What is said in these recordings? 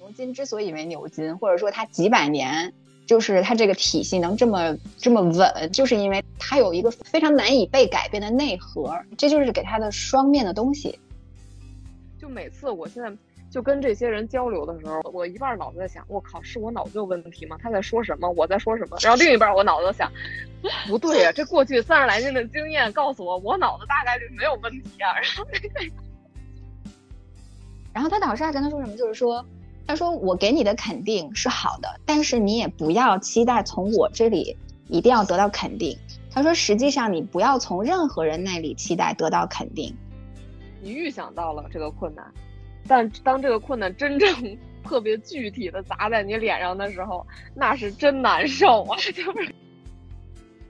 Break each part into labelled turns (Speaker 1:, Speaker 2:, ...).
Speaker 1: 牛津之所以为牛津，或者说它几百年就是它这个体系能这么这么稳，就是因为它有一个非常难以被改变的内核，这就是给它的双面的东西。
Speaker 2: 就每次我现在。就跟这些人交流的时候，我一半脑子在想，我靠，是我脑子有问题吗？他在说什么？我在说什么？然后另一半我脑子想，不对呀，这过去三十来年的经验告诉我，我脑子大概率没有问题啊。然后，
Speaker 1: 然后他导师还跟他说什么？就是说，他说我给你的肯定是好的，但是你也不要期待从我这里一定要得到肯定。他说，实际上你不要从任何人那里期待得到肯定。
Speaker 2: 你预想到了这个困难。但当这个困难真正 特别具体的砸在你脸上的时候，那是真难受啊！就是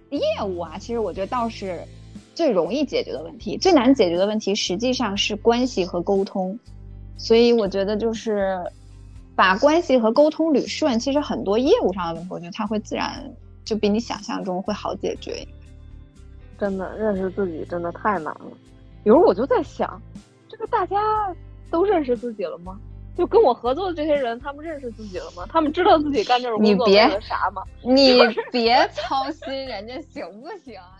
Speaker 1: 业务啊，其实我觉得倒是最容易解决的问题，最难解决的问题实际上是关系和沟通。所以我觉得就是把关系和沟通捋顺，其实很多业务上的问题，我觉得它会自然就比你想象中会好解决。
Speaker 2: 真的认识自己真的太难了。有时候我就在想，这个大家。都认识自己了吗？就跟我合作的这些人，他们认识自己了吗？他们知道自己干这种工作为了啥吗？
Speaker 1: 你别操心，人家行不行？
Speaker 3: 你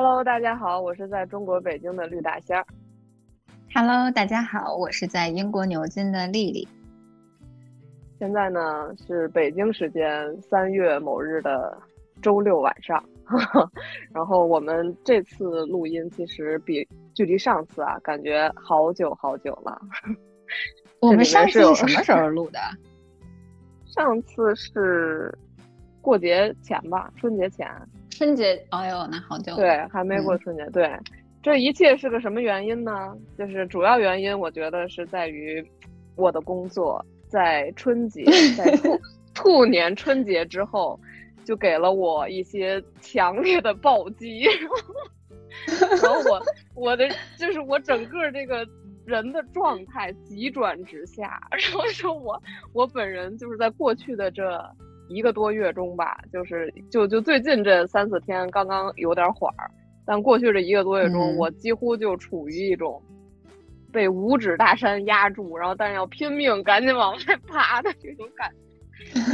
Speaker 2: Hello，大家好，我是在中国北京的绿大仙儿。
Speaker 1: Hello，大家好，我是在英国牛津的丽丽。
Speaker 2: 现在呢是北京时间三月某日的周六晚上，然后我们这次录音其实比距离上次啊感觉好久好久了。
Speaker 1: 我们上次是什么时候录的？
Speaker 2: 上次是过节前吧，春节前。
Speaker 1: 春节，哎呦，那好久。
Speaker 2: 对，还没过春节。对，这一切是个什么原因呢？就是主要原因，我觉得是在于我的工作。在春节，在兔 兔年春节之后，就给了我一些强烈的暴击，然后我我的就是我整个这个人的状态急转直下，然后说我我本人就是在过去的这一个多月中吧，就是就就最近这三四天刚刚有点缓儿，但过去这一个多月中，我几乎就处于一种。被五指大山压住，然后但是要拼命赶紧往外爬的这种感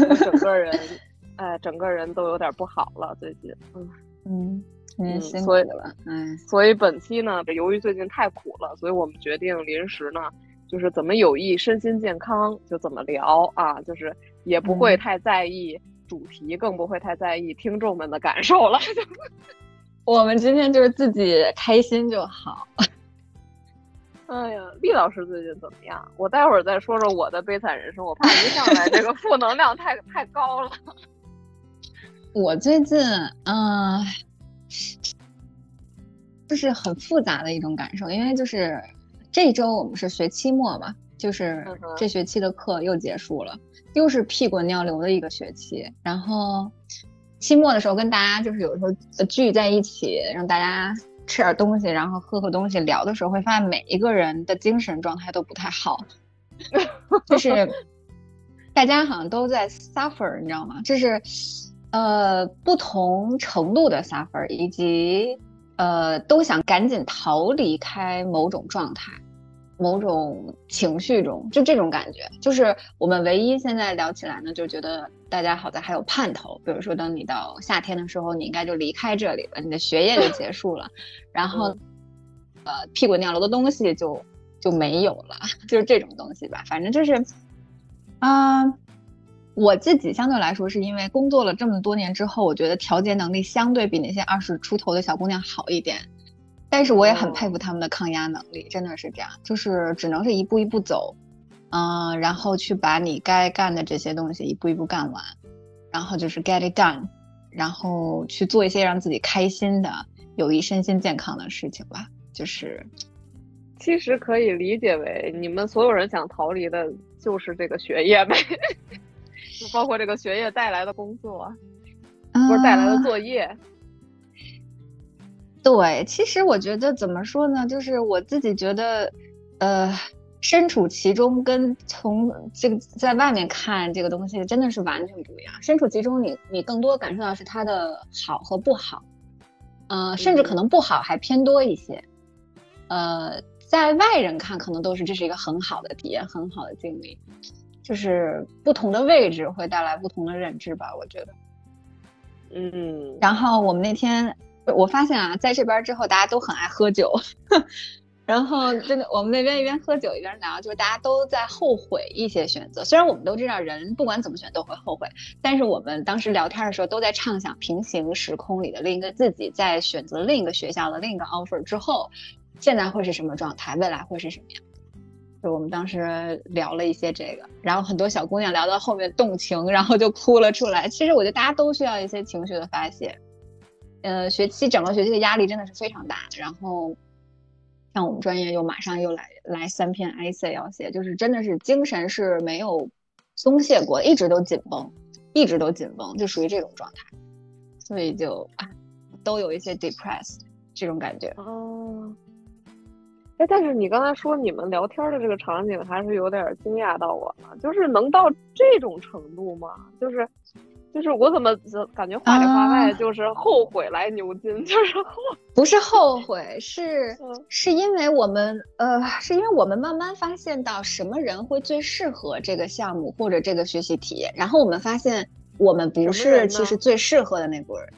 Speaker 2: 觉，整个人，哎，整个人都有点不好了。最近，
Speaker 1: 嗯嗯嗯，
Speaker 2: 所以了，嗯，所以本期呢，由于最近太苦了，所以我们决定临时呢，就是怎么有益身心健康就怎么聊啊，就是也不会太在意主题，更不会太在意听众们的感受了。
Speaker 1: 我们今天就是自己开心就好。
Speaker 2: 哎呀，厉老师最近怎么样？我待会儿再说说我的悲惨人生，我怕一上来这个负能量太太高了。
Speaker 1: 我最近，嗯，就是很复杂的一种感受，因为就是这周我们是学期末嘛，就是这学期的课又结束了，又是屁滚尿流的一个学期。然后期末的时候跟大家就是有时候聚在一起，让大家。吃点东西，然后喝喝东西，聊的时候会发现每一个人的精神状态都不太好，就是大家好像都在 suffer，你知道吗？就是呃不同程度的 suffer，以及呃都想赶紧逃离开某种状态。某种情绪中，就这种感觉，就是我们唯一现在聊起来呢，就觉得大家好在还有盼头。比如说，等你到夏天的时候，你应该就离开这里了，你的学业就结束了，然后，呃，屁滚尿流的东西就就没有了，就是这种东西吧。反正就是，啊，我自己相对来说是因为工作了这么多年之后，我觉得调节能力相对比那些二十出头的小姑娘好一点。但是我也很佩服他们的抗压能力，真的是这样，就是只能是一步一步走，嗯，然后去把你该干的这些东西一步一步干完，然后就是 get it done，然后去做一些让自己开心的、有益身心健康的事情吧。就是，
Speaker 2: 其实可以理解为你们所有人想逃离的就是这个学业呗，就包括这个学业带来的工作，不是带来的作业。
Speaker 1: 对，其实我觉得怎么说呢，就是我自己觉得，呃。身处其中，跟从这个在外面看这个东西真的是完全不一样。身处其中，你你更多感受到是它的好和不好，呃，甚至可能不好还偏多一些。呃，在外人看，可能都是这是一个很好的体验，很好的经历。就是不同的位置会带来不同的认知吧，我觉得。
Speaker 2: 嗯。
Speaker 1: 然后我们那天我发现啊，在这边之后，大家都很爱喝酒。然后真的，我们那边一边喝酒一边聊，就是大家都在后悔一些选择。虽然我们都知道人不管怎么选都会后悔，但是我们当时聊天的时候都在畅想平行时空里的另一个自己，在选择另一个学校的另一个 offer 之后，现在会是什么状态，未来会是什么样？就我们当时聊了一些这个，然后很多小姑娘聊到后面动情，然后就哭了出来。其实我觉得大家都需要一些情绪的发泄。呃，学期整个学期的压力真的是非常大，然后。像我们专业又马上又来来三篇 IC 要写，就是真的是精神是没有松懈过，一直都紧绷，一直都紧绷，就属于这种状态，所以就啊，都有一些 depressed 这种感觉。
Speaker 2: 哦，哎，但是你刚才说你们聊天的这个场景还是有点惊讶到我了，就是能到这种程度吗？就是。就是我怎么感觉话里话外就是后悔来牛津，就是后
Speaker 1: 不是后悔，是是因为我们呃，是因为我们慢慢发现到什么人会最适合这个项目或者这个学习体验，然后我们发现我们不是其实最适合的那波人。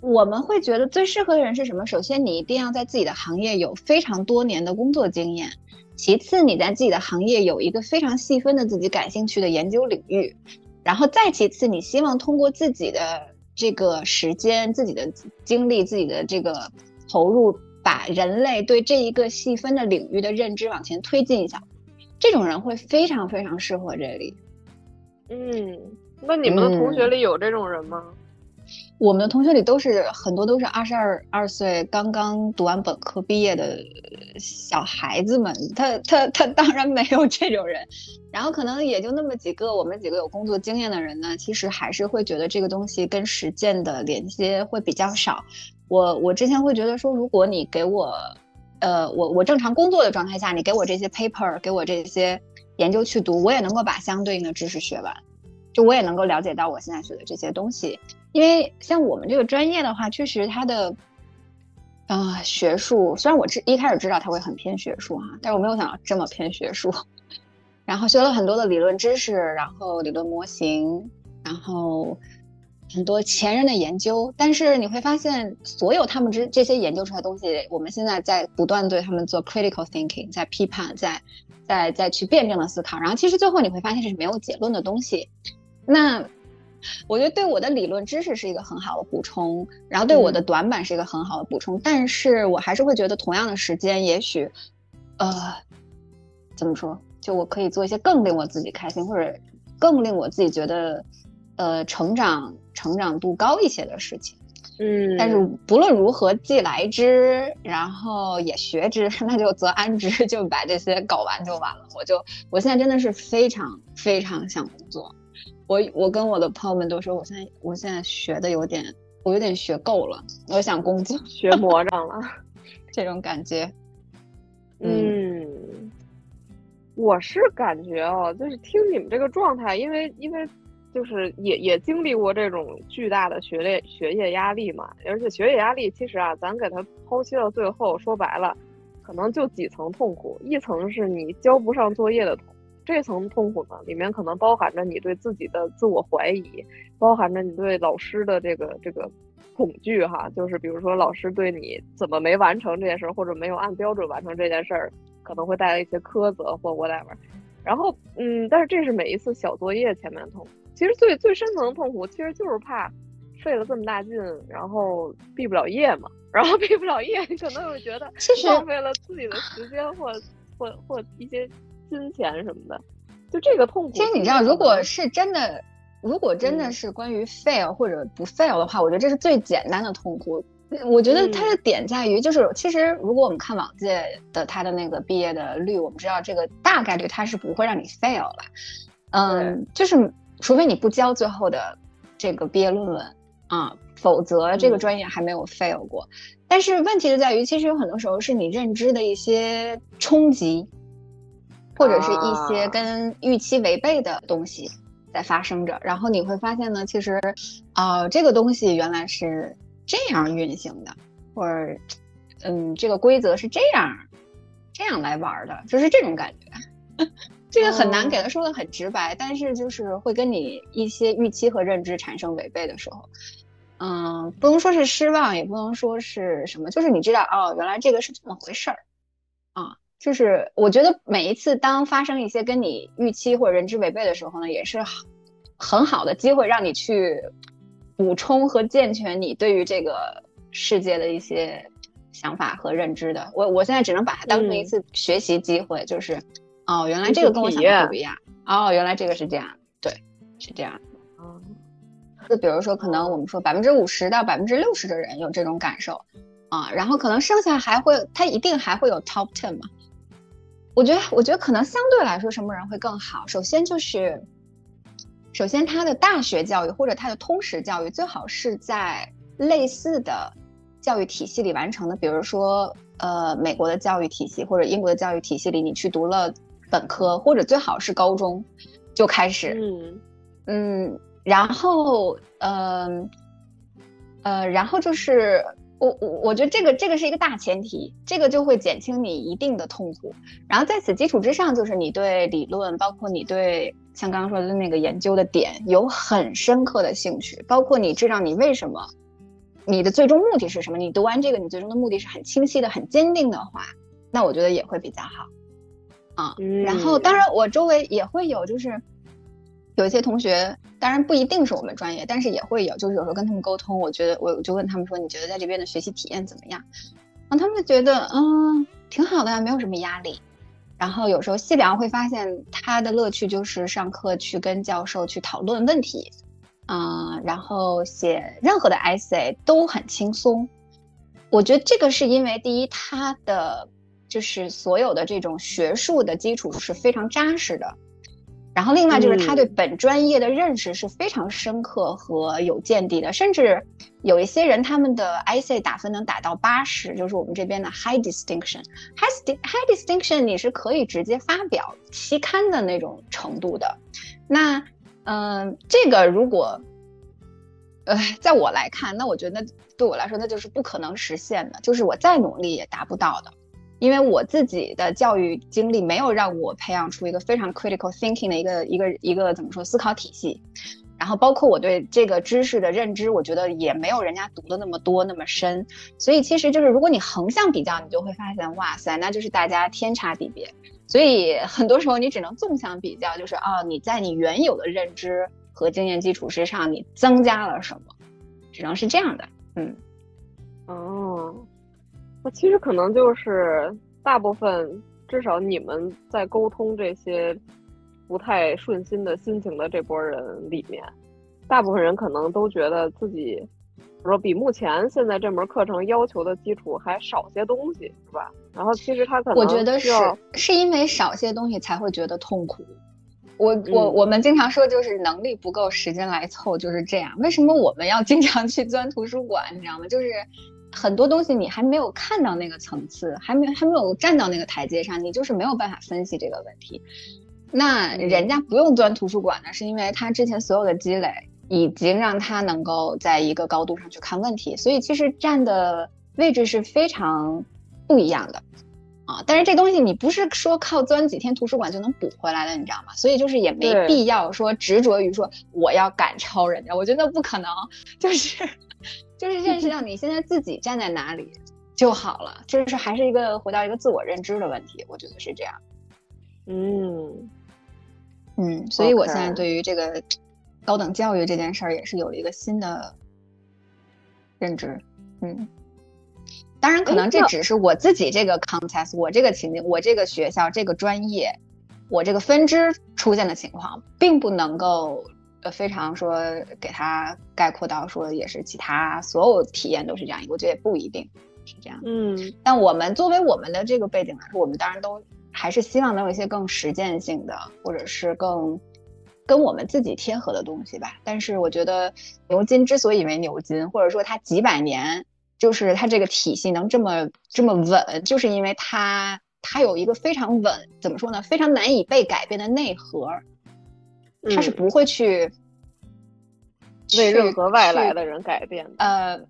Speaker 1: 我们会觉得最适合的人是什么？首先你一定要在自己的行业有非常多年的工作经验，其次你在自己的行业有一个非常细分的自己感兴趣的研究领域。然后再其次，你希望通过自己的这个时间、自己的精力、自己的这个投入，把人类对这一个细分的领域的认知往前推进一下，这种人会非常非常适合这里。
Speaker 2: 嗯，那你们的同学里有这种人吗？
Speaker 1: 我们的同学里都是很多都是二十二二岁刚刚读完本科毕业的小孩子们，他他他当然没有这种人，然后可能也就那么几个，我们几个有工作经验的人呢，其实还是会觉得这个东西跟实践的连接会比较少。我我之前会觉得说，如果你给我，呃，我我正常工作的状态下，你给我这些 paper，给我这些研究去读，我也能够把相对应的知识学完，就我也能够了解到我现在学的这些东西。因为像我们这个专业的话，确实它的，啊，学术虽然我知一开始知道它会很偏学术哈，但是我没有想到这么偏学术。然后学了很多的理论知识，然后理论模型，然后很多前人的研究。但是你会发现，所有他们这这些研究出来的东西，我们现在在不断对他们做 critical thinking，在批判，在在在去辩证的思考。然后其实最后你会发现这是没有结论的东西。那。我觉得对我的理论知识是一个很好的补充，然后对我的短板是一个很好的补充，但是我还是会觉得同样的时间，也许，呃，怎么说，就我可以做一些更令我自己开心，或者更令我自己觉得，呃，成长成长度高一些的事情。
Speaker 2: 嗯，
Speaker 1: 但是不论如何，既来之，然后也学之，那就则安之，就把这些搞完就完了。我就我现在真的是非常非常想工作。我我跟我的朋友们都说，我现在我现在学的有点，我有点学够了，我想工作，
Speaker 2: 学魔怔了，
Speaker 1: 这种感觉。
Speaker 2: 嗯，我是感觉哦，就是听你们这个状态，因为因为就是也也经历过这种巨大的学业学业压力嘛，而且学业压力其实啊，咱给它剖析到最后，说白了，可能就几层痛苦，一层是你交不上作业的痛。这层痛苦呢，里面可能包含着你对自己的自我怀疑，包含着你对老师的这个这个恐惧哈，就是比如说老师对你怎么没完成这件事儿，或者没有按标准完成这件事儿，可能会带来一些苛责或 whatever。然后，嗯，但是这是每一次小作业前面的痛苦，其实最最深层的痛苦其实就是怕费了这么大劲，然后毕不了业嘛，然后毕不了业，你可能会觉得浪费了自己的时间或或或一些。金钱什么的，就这个痛苦。
Speaker 1: 其实你知道，如果是真的，如果真的是关于 fail 或者不 fail 的话，我觉得这是最简单的痛苦。我觉得它的点在于，就是其实如果我们看往届的他的那个毕业的率，我们知道这个大概率他是不会让你 fail 了。嗯，就是除非你不交最后的这个毕业论文啊，否则这个专业还没有 fail 过。但是问题就在于，其实有很多时候是你认知的一些冲击，或者是一些跟预期违背的东西在发生着，然后你会发现呢，其实啊，这个东西原来是。这样运行的，或者，嗯，这个规则是这样，这样来玩的，就是这种感觉。这个很难给他说的很直白，但是就是会跟你一些预期和认知产生违背的时候，嗯，不能说是失望，也不能说是什么，就是你知道，哦，原来这个是这么回事儿，啊，就是我觉得每一次当发生一些跟你预期或者认知违背的时候呢，也是很好的机会让你去。补充和健全你对于这个世界的一些想法和认知的，我我现在只能把它当成一次学习机会，就是哦，原来这个跟我想的不一样，哦，原来这个是这样，对，是这样。嗯，就比如说，可能我们说百分之五十到百分之六十的人有这种感受啊，然后可能剩下还会，他一定还会有 top ten 嘛？我觉得，我觉得可能相对来说，什么人会更好？首先就是。首先，他的大学教育或者他的通识教育最好是在类似的教育体系里完成的，比如说，呃，美国的教育体系或者英国的教育体系里，你去读了本科，或者最好是高中就开始，嗯嗯，然后，嗯呃，然后就是。我我我觉得这个这个是一个大前提，这个就会减轻你一定的痛苦。然后在此基础之上，就是你对理论，包括你对像刚刚说的那个研究的点有很深刻的兴趣，包括你知道你为什么，你的最终目的是什么？你读完这个，你最终的目的是很清晰的、很坚定的话，那我觉得也会比较好。啊，然后当然我周围也会有，就是有一些同学。当然不一定是我们专业，但是也会有。就是有时候跟他们沟通，我觉得我就问他们说：“你觉得在这边的学习体验怎么样？”然后他们就觉得嗯挺好的呀，没有什么压力。然后有时候细聊会发现，他的乐趣就是上课去跟教授去讨论问题，嗯，然后写任何的 essay 都很轻松。我觉得这个是因为第一，他的就是所有的这种学术的基础是非常扎实的。然后，另外就是他对本专业的认识是非常深刻和有见地的，甚至有一些人他们的 I C 打分能打到八十，就是我们这边的 High Distinction。High High Distinction 你是可以直接发表期刊的那种程度的。那，嗯，这个如果，呃，在我来看，那我觉得对我来说那就是不可能实现的，就是我再努力也达不到的。因为我自己的教育经历没有让我培养出一个非常 critical thinking 的一个一个一个怎么说思考体系，然后包括我对这个知识的认知，我觉得也没有人家读的那么多那么深，所以其实就是如果你横向比较，你就会发现，哇塞，那就是大家天差地别。所以很多时候你只能纵向比较，就是哦，你在你原有的认知和经验基础之上，你增加了什么，只能是这样的，嗯，
Speaker 2: 哦。那其实可能就是大部分，至少你们在沟通这些不太顺心的心情的这波人里面，大部分人可能都觉得自己，说比目前现在这门课程要求的基础还少些东西，是吧？然后其实他可能
Speaker 1: 我觉得是是因为少些东西才会觉得痛苦。我我我们经常说就是能力不够，时间来凑，就是这样。为什么我们要经常去钻图书馆？你知道吗？就是。很多东西你还没有看到那个层次，还没还没有站到那个台阶上，你就是没有办法分析这个问题。那人家不用钻图书馆呢，是因为他之前所有的积累已经让他能够在一个高度上去看问题，所以其实站的位置是非常不一样的啊。但是这东西你不是说靠钻几天图书馆就能补回来的，你知道吗？所以就是也没必要说执着于说我要赶超人家，我觉得不可能，就是。就是认识到你现在自己站在哪里就好了，就是还是一个回到一个自我认知的问题，我觉得是这样。
Speaker 2: 嗯
Speaker 1: 嗯，所以我现在对于这个高等教育这件事儿也是有了一个新的认知。嗯，当然可能这只是我自己这个 context，我这个情景，我这个学校这个专业，我这个分支出现的情况，并不能够呃非常说给它概括到说也是其他所有体验都是这样，我觉得也不一定是这样。
Speaker 2: 嗯，
Speaker 1: 但我们作为我们的这个背景来说，我们当然都还是希望能有一些更实践性的，或者是更跟我们自己贴合的东西吧。但是我觉得牛津之所以为牛津，或者说它几百年就是它这个体系能这么这么稳，就是因为它它有一个非常稳，怎么说呢？非常难以被改变的内核。他是不会去
Speaker 2: 为任何外来的人改变的。
Speaker 1: 呃，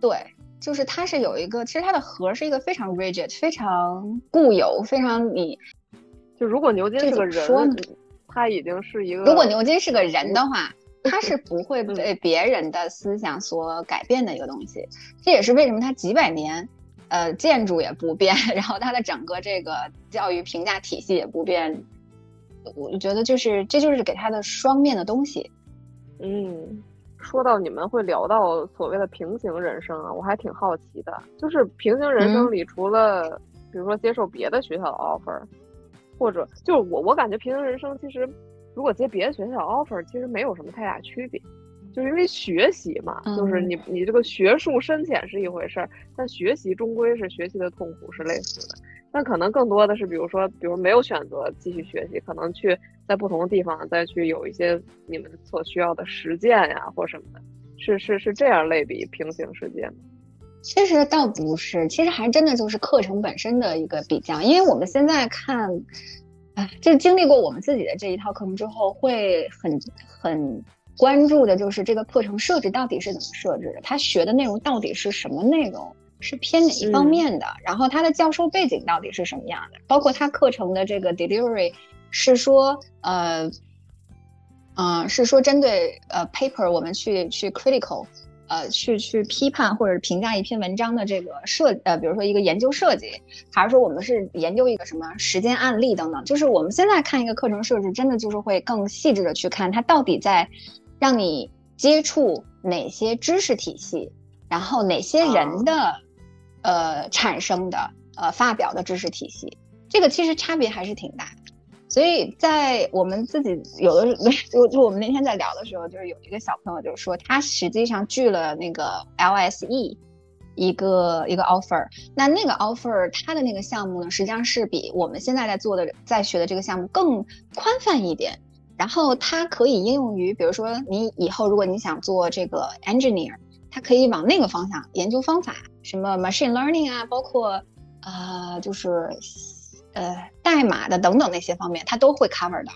Speaker 1: 对，就是它是有一个，其实它的核是一个非常 rigid、非常固有、非常你。
Speaker 2: 就如果牛津是个人，
Speaker 1: 说？
Speaker 2: 他已经是一个。
Speaker 1: 如果牛津是个人的话，他是不会被别人的思想所改变的一个东西。这也是为什么他几百年，呃，建筑也不变，然后它的整个这个教育评价体系也不变。我觉得就是这就是给他的双面的东西。
Speaker 2: 嗯，说到你们会聊到所谓的平行人生啊，我还挺好奇的。就是平行人生里，除了比如说接受别的学校的 offer，或者就是我我感觉平行人生其实如果接别的学校 offer，其实没有什么太大区别，就是因为学习嘛，就是你你这个学术深浅是一回事儿，但学习终归是学习的痛苦是类似的。那可能更多的是，比如说，比如没有选择继续学习，可能去在不同的地方再去有一些你们所需要的实践呀，或什么的，是是是这样类比平行世界吗？
Speaker 1: 其实倒不是，其实还真的就是课程本身的一个比较，因为我们现在看，啊，就经历过我们自己的这一套课程之后，会很很关注的就是这个课程设置到底是怎么设置的，他学的内容到底是什么内容。是偏哪一方面的？然后他的教授背景到底是什么样的？包括他课程的这个 delivery 是说，呃，嗯，是说针对呃 paper 我们去去 critical，呃，去去批判或者评价一篇文章的这个设呃，比如说一个研究设计，还是说我们是研究一个什么实践案例等等？就是我们现在看一个课程设置，真的就是会更细致的去看它到底在让你接触哪些知识体系，然后哪些人的。呃，产生的呃发表的知识体系，这个其实差别还是挺大。所以在我们自己有的 就就我们那天在聊的时候，就是有一个小朋友就说，他实际上拒了那个 LSE 一个一个 offer。那那个 offer 他的那个项目呢，实际上是比我们现在在做的在学的这个项目更宽泛一点。然后它可以应用于，比如说你以后如果你想做这个 engineer。它可以往那个方向研究方法，什么 machine learning 啊，包括呃，就是呃代码的等等那些方面，它都会 cover 的，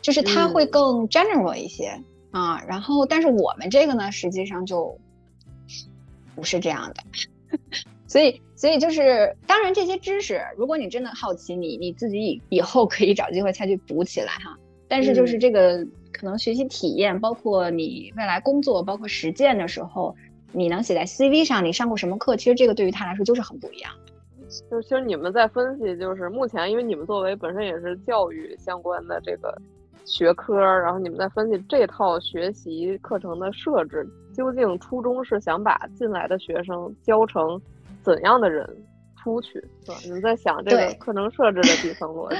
Speaker 1: 就是它会更 general 一些啊。然后，但是我们这个呢，实际上就不是这样的，所以，所以就是，当然这些知识，如果你真的好奇，你你自己以以后可以找机会再去补起来哈。但是就是这个可能学习体验，包括你未来工作，包括实践的时候。你能写在 CV 上，你上过什么课？其实这个对于他来说就是很不一样。
Speaker 2: 就是其实你们在分析，就是目前因为你们作为本身也是教育相关的这个学科，然后你们在分析这套学习课程的设置，究竟初衷是想把进来的学生教成怎样的人出去，是吧？你们在想这个课程设置的底层逻辑。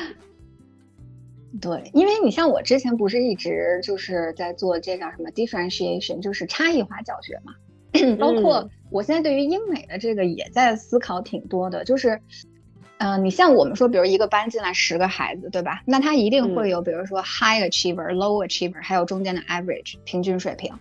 Speaker 1: 对，因为你像我之前不是一直就是在做这叫什么 differentiation，就是差异化教学嘛。包括我现在对于英美的这个也在思考挺多的，就是，嗯，你像我们说，比如一个班进来十个孩子，对吧？那他一定会有，比如说 high achiever、low achiever，还有中间的 average 平均水平。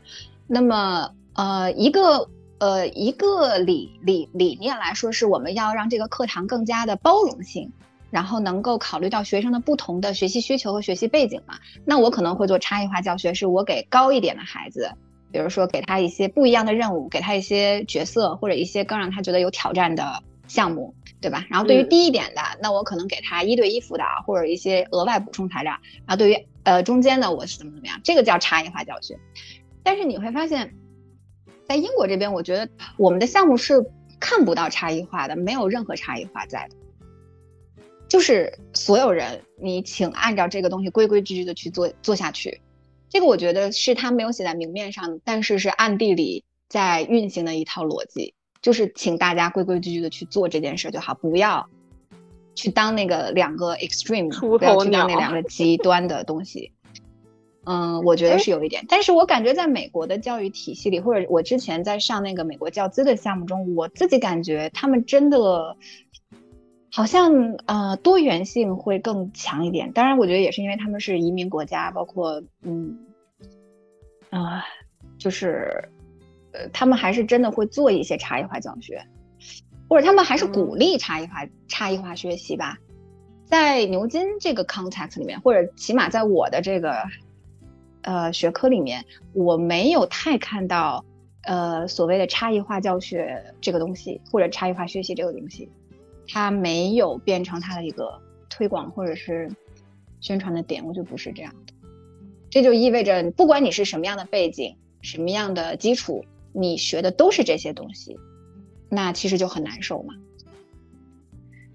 Speaker 1: 那么，呃，一个呃一个理理理念来说，是我们要让这个课堂更加的包容性，然后能够考虑到学生的不同的学习需求和学习背景嘛。那我可能会做差异化教学，是我给高一点的孩子。比如说，给他一些不一样的任务，给他一些角色，或者一些更让他觉得有挑战的项目，对吧？然后对于低一点的，那我可能给他一对一辅导，或者一些额外补充材料。然后对于呃中间的，我是怎么怎么样，这个叫差异化教学。但是你会发现，在英国这边，我觉得我们的项目是看不到差异化的，没有任何差异化在的，就是所有人，你请按照这个东西规规矩矩的去做做下去。这个我觉得是他没有写在明面上，但是是暗地里在运行的一套逻辑，就是请大家规规矩矩的去做这件事就好，不要去当那个两个 extreme，不要去当那两个极端的东西。嗯，我觉得是有一点，但是我感觉在美国的教育体系里，或者我之前在上那个美国教资的项目中，我自己感觉他们真的好像呃多元性会更强一点。当然，我觉得也是因为他们是移民国家，包括嗯啊，就是呃他们还是真的会做一些差异化教学，或者他们还是鼓励差异化差异化学习吧。在牛津这个 context 里面，或者起码在我的这个。呃，学科里面我没有太看到，呃，所谓的差异化教学这个东西，或者差异化学习这个东西，它没有变成它的一个推广或者是宣传的点，我就不是这样的。这就意味着，不管你是什么样的背景，什么样的基础，你学的都是这些东西，那其实就很难受嘛。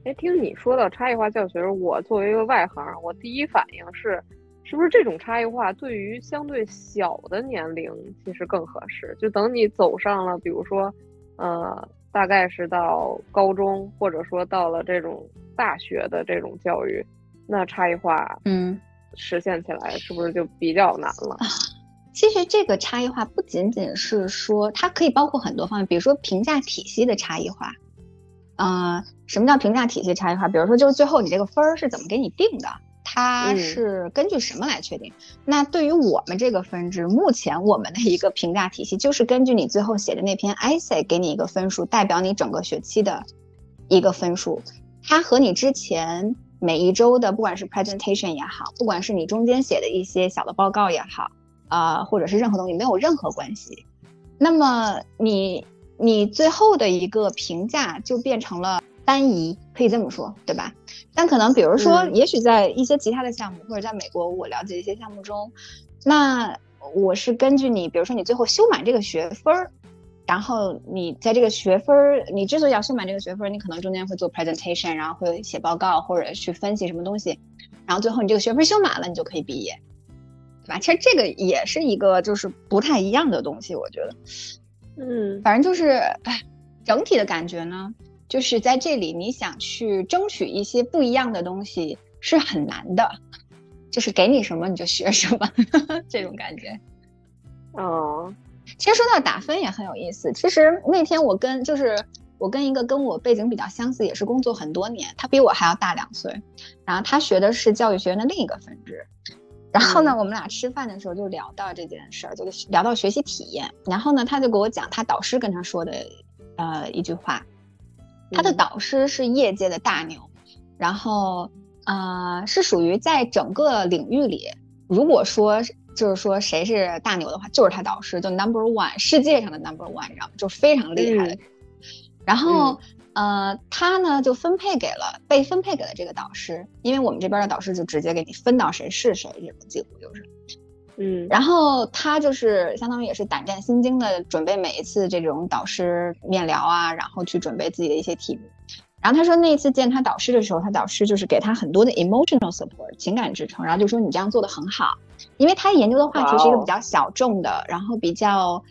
Speaker 2: 哎，听你说到差异化教学，我作为一个外行，我第一反应是。是不是这种差异化对于相对小的年龄其实更合适？就等你走上了，比如说，呃，大概是到高中，或者说到了这种大学的这种教育，那差异化，
Speaker 1: 嗯，
Speaker 2: 实现起来是不是就比较难了？
Speaker 1: 其实这个差异化不仅仅是说，它可以包括很多方面，比如说评价体系的差异化。啊，什么叫评价体系差异化？比如说，就是最后你这个分儿是怎么给你定的？它是根据什么来确定？那对于我们这个分支，目前我们的一个评价体系就是根据你最后写的那篇 essay 给你一个分数，代表你整个学期的一个分数。它和你之前每一周的不管是 presentation 也好，不管是你中间写的一些小的报告也好，啊，或者是任何东西没有任何关系。那么你你最后的一个评价就变成了。单一可以这么说，对吧？但可能比如说，也许在一些其他的项目，或者在美国我了解一些项目中，那我是根据你，比如说你最后修满这个学分儿，然后你在这个学分儿，你之所以要修满这个学分儿，你可能中间会做 presentation，然后会写报告或者去分析什么东西，然后最后你这个学分修满了，你就可以毕业，对吧？其实这个也是一个就是不太一样的东西，我觉得，
Speaker 2: 嗯，
Speaker 1: 反正就是，哎，整体的感觉呢。就是在这里，你想去争取一些不一样的东西是很难的，就是给你什么你就学什么 这种感觉。
Speaker 2: 哦，
Speaker 1: 其实说到打分也很有意思。其实那天我跟就是我跟一个跟我背景比较相似，也是工作很多年，他比我还要大两岁，然后他学的是教育学院的另一个分支。然后呢，我们俩吃饭的时候就聊到这件事儿，就是聊到学习体验。然后呢，他就给我讲他导师跟他说的呃一句话。他的导师是业界的大牛，然后呃是属于在整个领域里，如果说就是说谁是大牛的话，就是他导师，就 number one，世界上的 number one，你知道吗？就非常厉害的。然后呃他呢就分配给了被分配给了这个导师，因为我们这边的导师就直接给你分到谁是谁，这种几乎就是。
Speaker 2: 嗯，
Speaker 1: 然后他就是相当于也是胆战心惊的准备每一次这种导师面聊啊，然后去准备自己的一些题目。然后他说那一次见他导师的时候，他导师就是给他很多的 emotional support 情感支撑，然后就说你这样做的很好，因为他研究的话题是一个比较小众的，然后比较，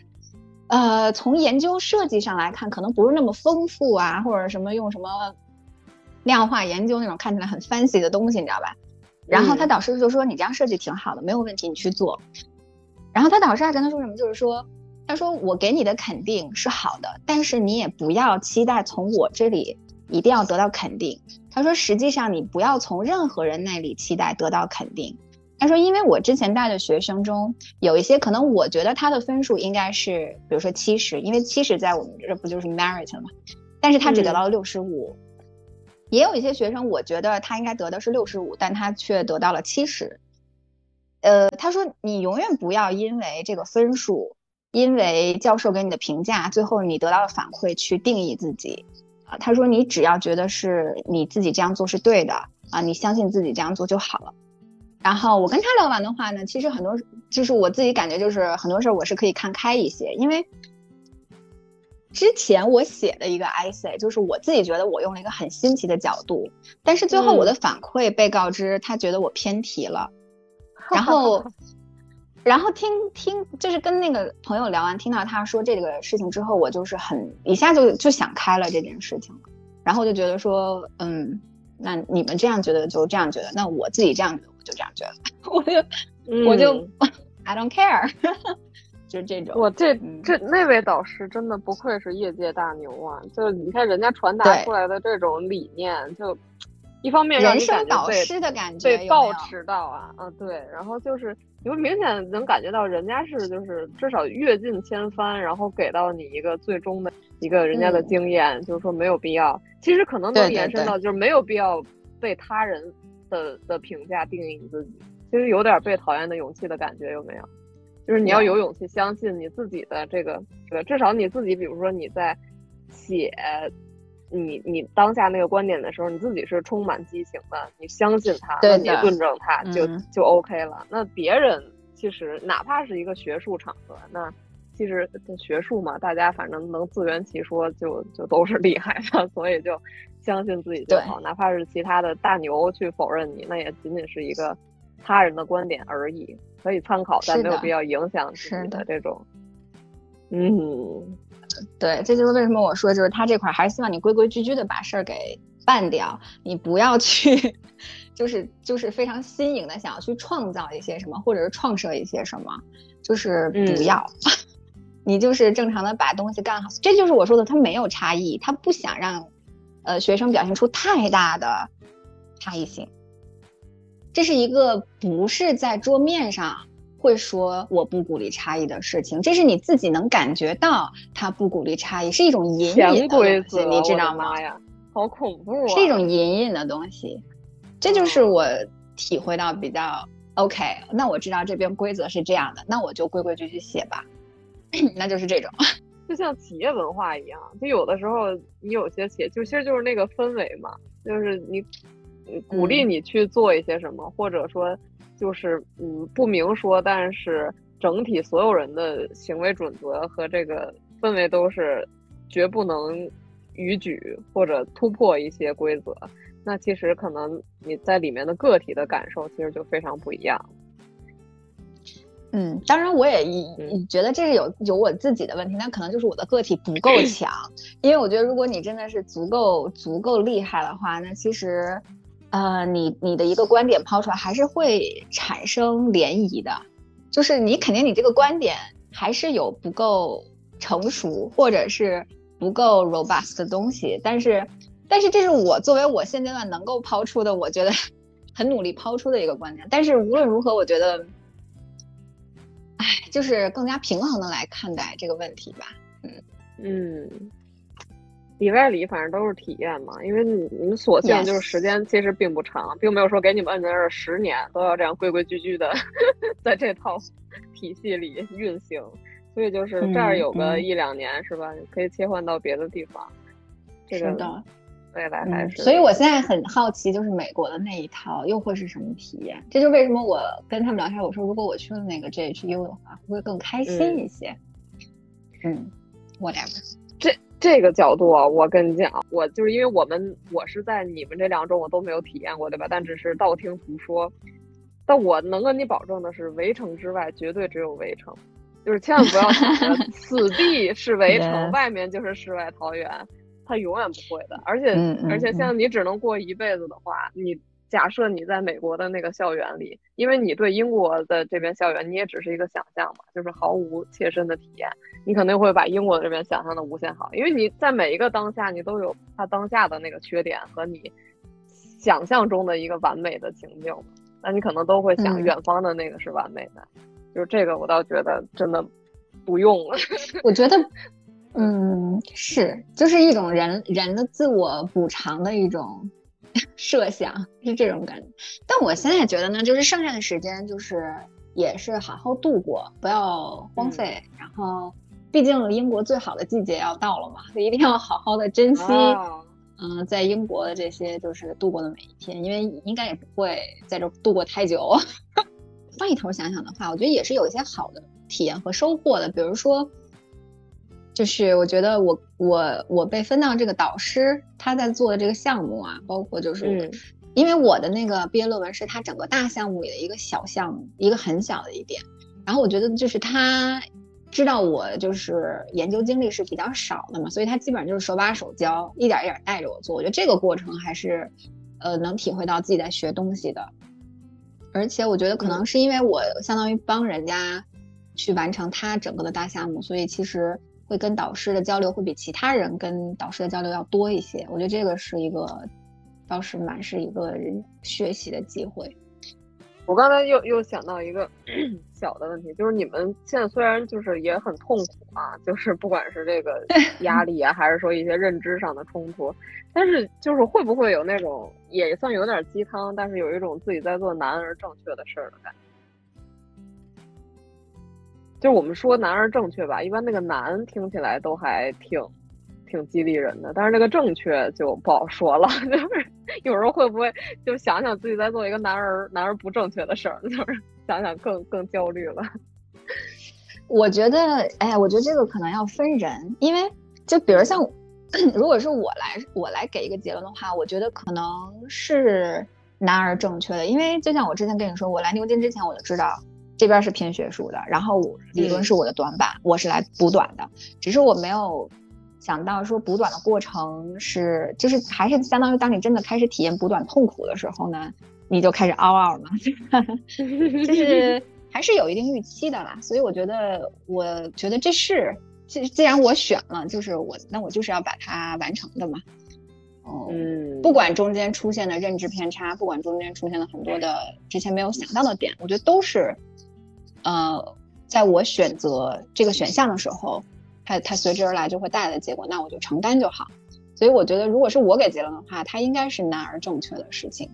Speaker 1: 呃，从研究设计上来看可能不是那么丰富啊，或者什么用什么量化研究那种看起来很 fancy 的东西，你知道吧？然后他导师就说：“你这样设计挺好的，没有问题，你去做。”然后他导师还跟他说什么？就是说，他说我给你的肯定是好的，但是你也不要期待从我这里一定要得到肯定。他说，实际上你不要从任何人那里期待得到肯定。他说，因为我之前带的学生中有一些可能，我觉得他的分数应该是，比如说七十，因为七十在我们这不就是 merit 吗？但是他只得到了六十五。也有一些学生，我觉得他应该得的是六十五，但他却得到了七十。呃，他说你永远不要因为这个分数，因为教授给你的评价，最后你得到的反馈去定义自己啊。他说你只要觉得是你自己这样做是对的啊，你相信自己这样做就好了。然后我跟他聊完的话呢，其实很多就是我自己感觉就是很多事儿我是可以看开一些，因为。之前我写的一个 essay，就是我自己觉得我用了一个很新奇的角度，但是最后我的反馈被告知他觉得我偏题了，然后，然后听听就是跟那个朋友聊完，听到他说这个事情之后，我就是很一下就就想开了这件事情了，然后就觉得说，嗯，那你们这样觉得就这样觉得，那我自己这样觉得我就这样觉得，我就我就 I don't care，就是这种。
Speaker 2: 我这这那位导师真的不愧是业界大牛啊！就你看人家传达出来的这种理念，就一方面
Speaker 1: 人生导师的感觉
Speaker 2: 被抱持到啊，啊对，然后就是你会明显能感觉到人家是就是至少阅尽千帆，然后给到你一个最终的一个人家的经验，就是说没有必要。其实可能能延伸到就是没有必要被他人的的评价定义你自己。其实有点被讨厌的勇气的感觉，有没有？就是你要有勇气相信你自己的这个，这个至少你自己，比如说你在写你你当下那个观点的时候，你自己是充满激情的，你相信他，那你论证他就就 OK 了。那别人其实哪怕是一个学术场合，那其实学术嘛，大家反正能自圆其说，就就都是厉害的，所以就相信自己就好。哪怕是其他的大牛去否认你，那也仅仅是一个。他人的观点而已，可以参考，但没有必要影响自己的这种。嗯，
Speaker 1: 对，这就是为什么我说，就是他这块还是希望你规规矩矩的把事儿给办掉，你不要去，就是就是非常新颖的想要去创造一些什么，或者是创设一些什么，就是不要，你就是正常的把东西干好。这就是我说的，他没有差异，他不想让呃学生表现出太大的差异性。这是一个不是在桌面上会说我不鼓励差异的事情，这是你自己能感觉到他不鼓励差异，是一种隐隐的东西，你知道吗？
Speaker 2: 呀，好恐怖啊！
Speaker 1: 是一种隐隐的东西，这就是我体会到比较 OK。那我知道这边规则是这样的，那我就规规矩矩写吧，那就是这种，
Speaker 2: 就像企业文化一样，就有的时候你有些企业就其实就是那个氛围嘛，就是你。鼓励你去做一些什么，或者说，就是嗯，不明说，但是整体所有人的行为准则和这个氛围都是绝不能逾矩或者突破一些规则。那其实可能你在里面的个体的感受其实就非常不一样。
Speaker 1: 嗯，当然我也觉得这是有有我自己的问题，那可能就是我的个体不够强。因为我觉得如果你真的是足够足够厉害的话，那其实。呃，你你的一个观点抛出来，还是会产生涟漪的，就是你肯定你这个观点还是有不够成熟，或者是不够 robust 的东西，但是，但是这是我作为我现阶段能够抛出的，我觉得 很努力抛出的一个观点。但是无论如何，我觉得，哎，就是更加平衡的来看待这个问题吧。嗯
Speaker 2: 嗯。里外里反正都是体验嘛，因为你你们所幸就是时间其实并不长，并没有说给你们摁在这儿十年都要这样规规矩矩的 在这套体系里运行，所以就是这儿有个一两年是吧？可以切换到别的地方。
Speaker 1: 是的，
Speaker 2: 未来还是。
Speaker 1: 所以我现在很好奇，就是美国的那一套又会是什么体验？这就为什么我跟他们聊天，我说如果我去了那个 JHU 的话，会更开心一些。嗯，whatever。
Speaker 2: 这个角度啊，我跟你讲，我就是因为我们我是在你们这两种我都没有体验过，对吧？但只是道听途说。但我能跟你保证的是，围城之外绝对只有围城，就是千万不要想着 此地是围城，外面就是世外桃源，它永远不会的。而且而且像你只能过一辈子的话，你。假设你在美国的那个校园里，因为你对英国的这边校园，你也只是一个想象嘛，就是毫无切身的体验，你肯定会把英国这边想象的无限好，因为你在每一个当下，你都有它当下的那个缺点和你想象中的一个完美的情境，那你可能都会想远方的那个是完美的，就是这个我倒觉得真的不用了。
Speaker 1: 我觉得，嗯，是，就是一种人人的自我补偿的一种。设想是这种感觉，但我现在觉得呢，就是剩下的时间就是也是好好度过，不要荒废。然后，毕竟英国最好的季节要到了嘛，一定要好好的珍惜。嗯，在英国的这些就是度过的每一天，因为应该也不会在这度过太久。换一头想想的话，我觉得也是有一些好的体验和收获的，比如说。就是我觉得我我我被分到这个导师，他在做的这个项目啊，包括就是，因为我的那个毕业论文是他整个大项目里的一个小项目，一个很小的一点。然后我觉得就是他知道我就是研究经历是比较少的嘛，所以他基本上就是手把手教，一点一点带着我做。我觉得这个过程还是，呃，能体会到自己在学东西的。而且我觉得可能是因为我相当于帮人家去完成他整个的大项目，所以其实会跟导师的交流会比其他人跟导师的交流要多一些。我觉得这个是一个，倒是蛮是一个学习的机会。
Speaker 2: 我刚才又又想到一个 小的问题，就是你们现在虽然就是也很痛苦啊，就是不管是这个 压力啊，还是说一些认知上的冲突，但是就是会不会有那种也算有点鸡汤，但是有一种自己在做难而正确的事儿的感觉。就是我们说难而正确吧，一般那个难听起来都还挺。挺激励人的，但是那个正确就不好说了。就是有时候会不会就想想自己在做一个男儿男儿不正确的事儿，就是想想更更焦虑了。
Speaker 1: 我觉得，哎，我觉得这个可能要分人，因为就比如像，如果是我来我来给一个结论的话，我觉得可能是男儿正确的，因为就像我之前跟你说，我来牛津之前我就知道这边是偏学术的，然后理论是我的短板，我是来补短的，只是我没有。想到说补短的过程是，就是还是相当于当你真的开始体验补短痛苦的时候呢，你就开始嗷嗷嘛，就是还是有一定预期的啦。所以我觉得，我觉得这是既既然我选了，就是我那我就是要把它完成的嘛。哦，嗯，不管中间出现的认知偏差，不管中间出现了很多的之前没有想到的点，我觉得都是，呃，在我选择这个选项的时候。它它随之而来就会带来的结果，那我就承担就好。所以我觉得，如果是我给结论的话，它应该是难而正确的事情。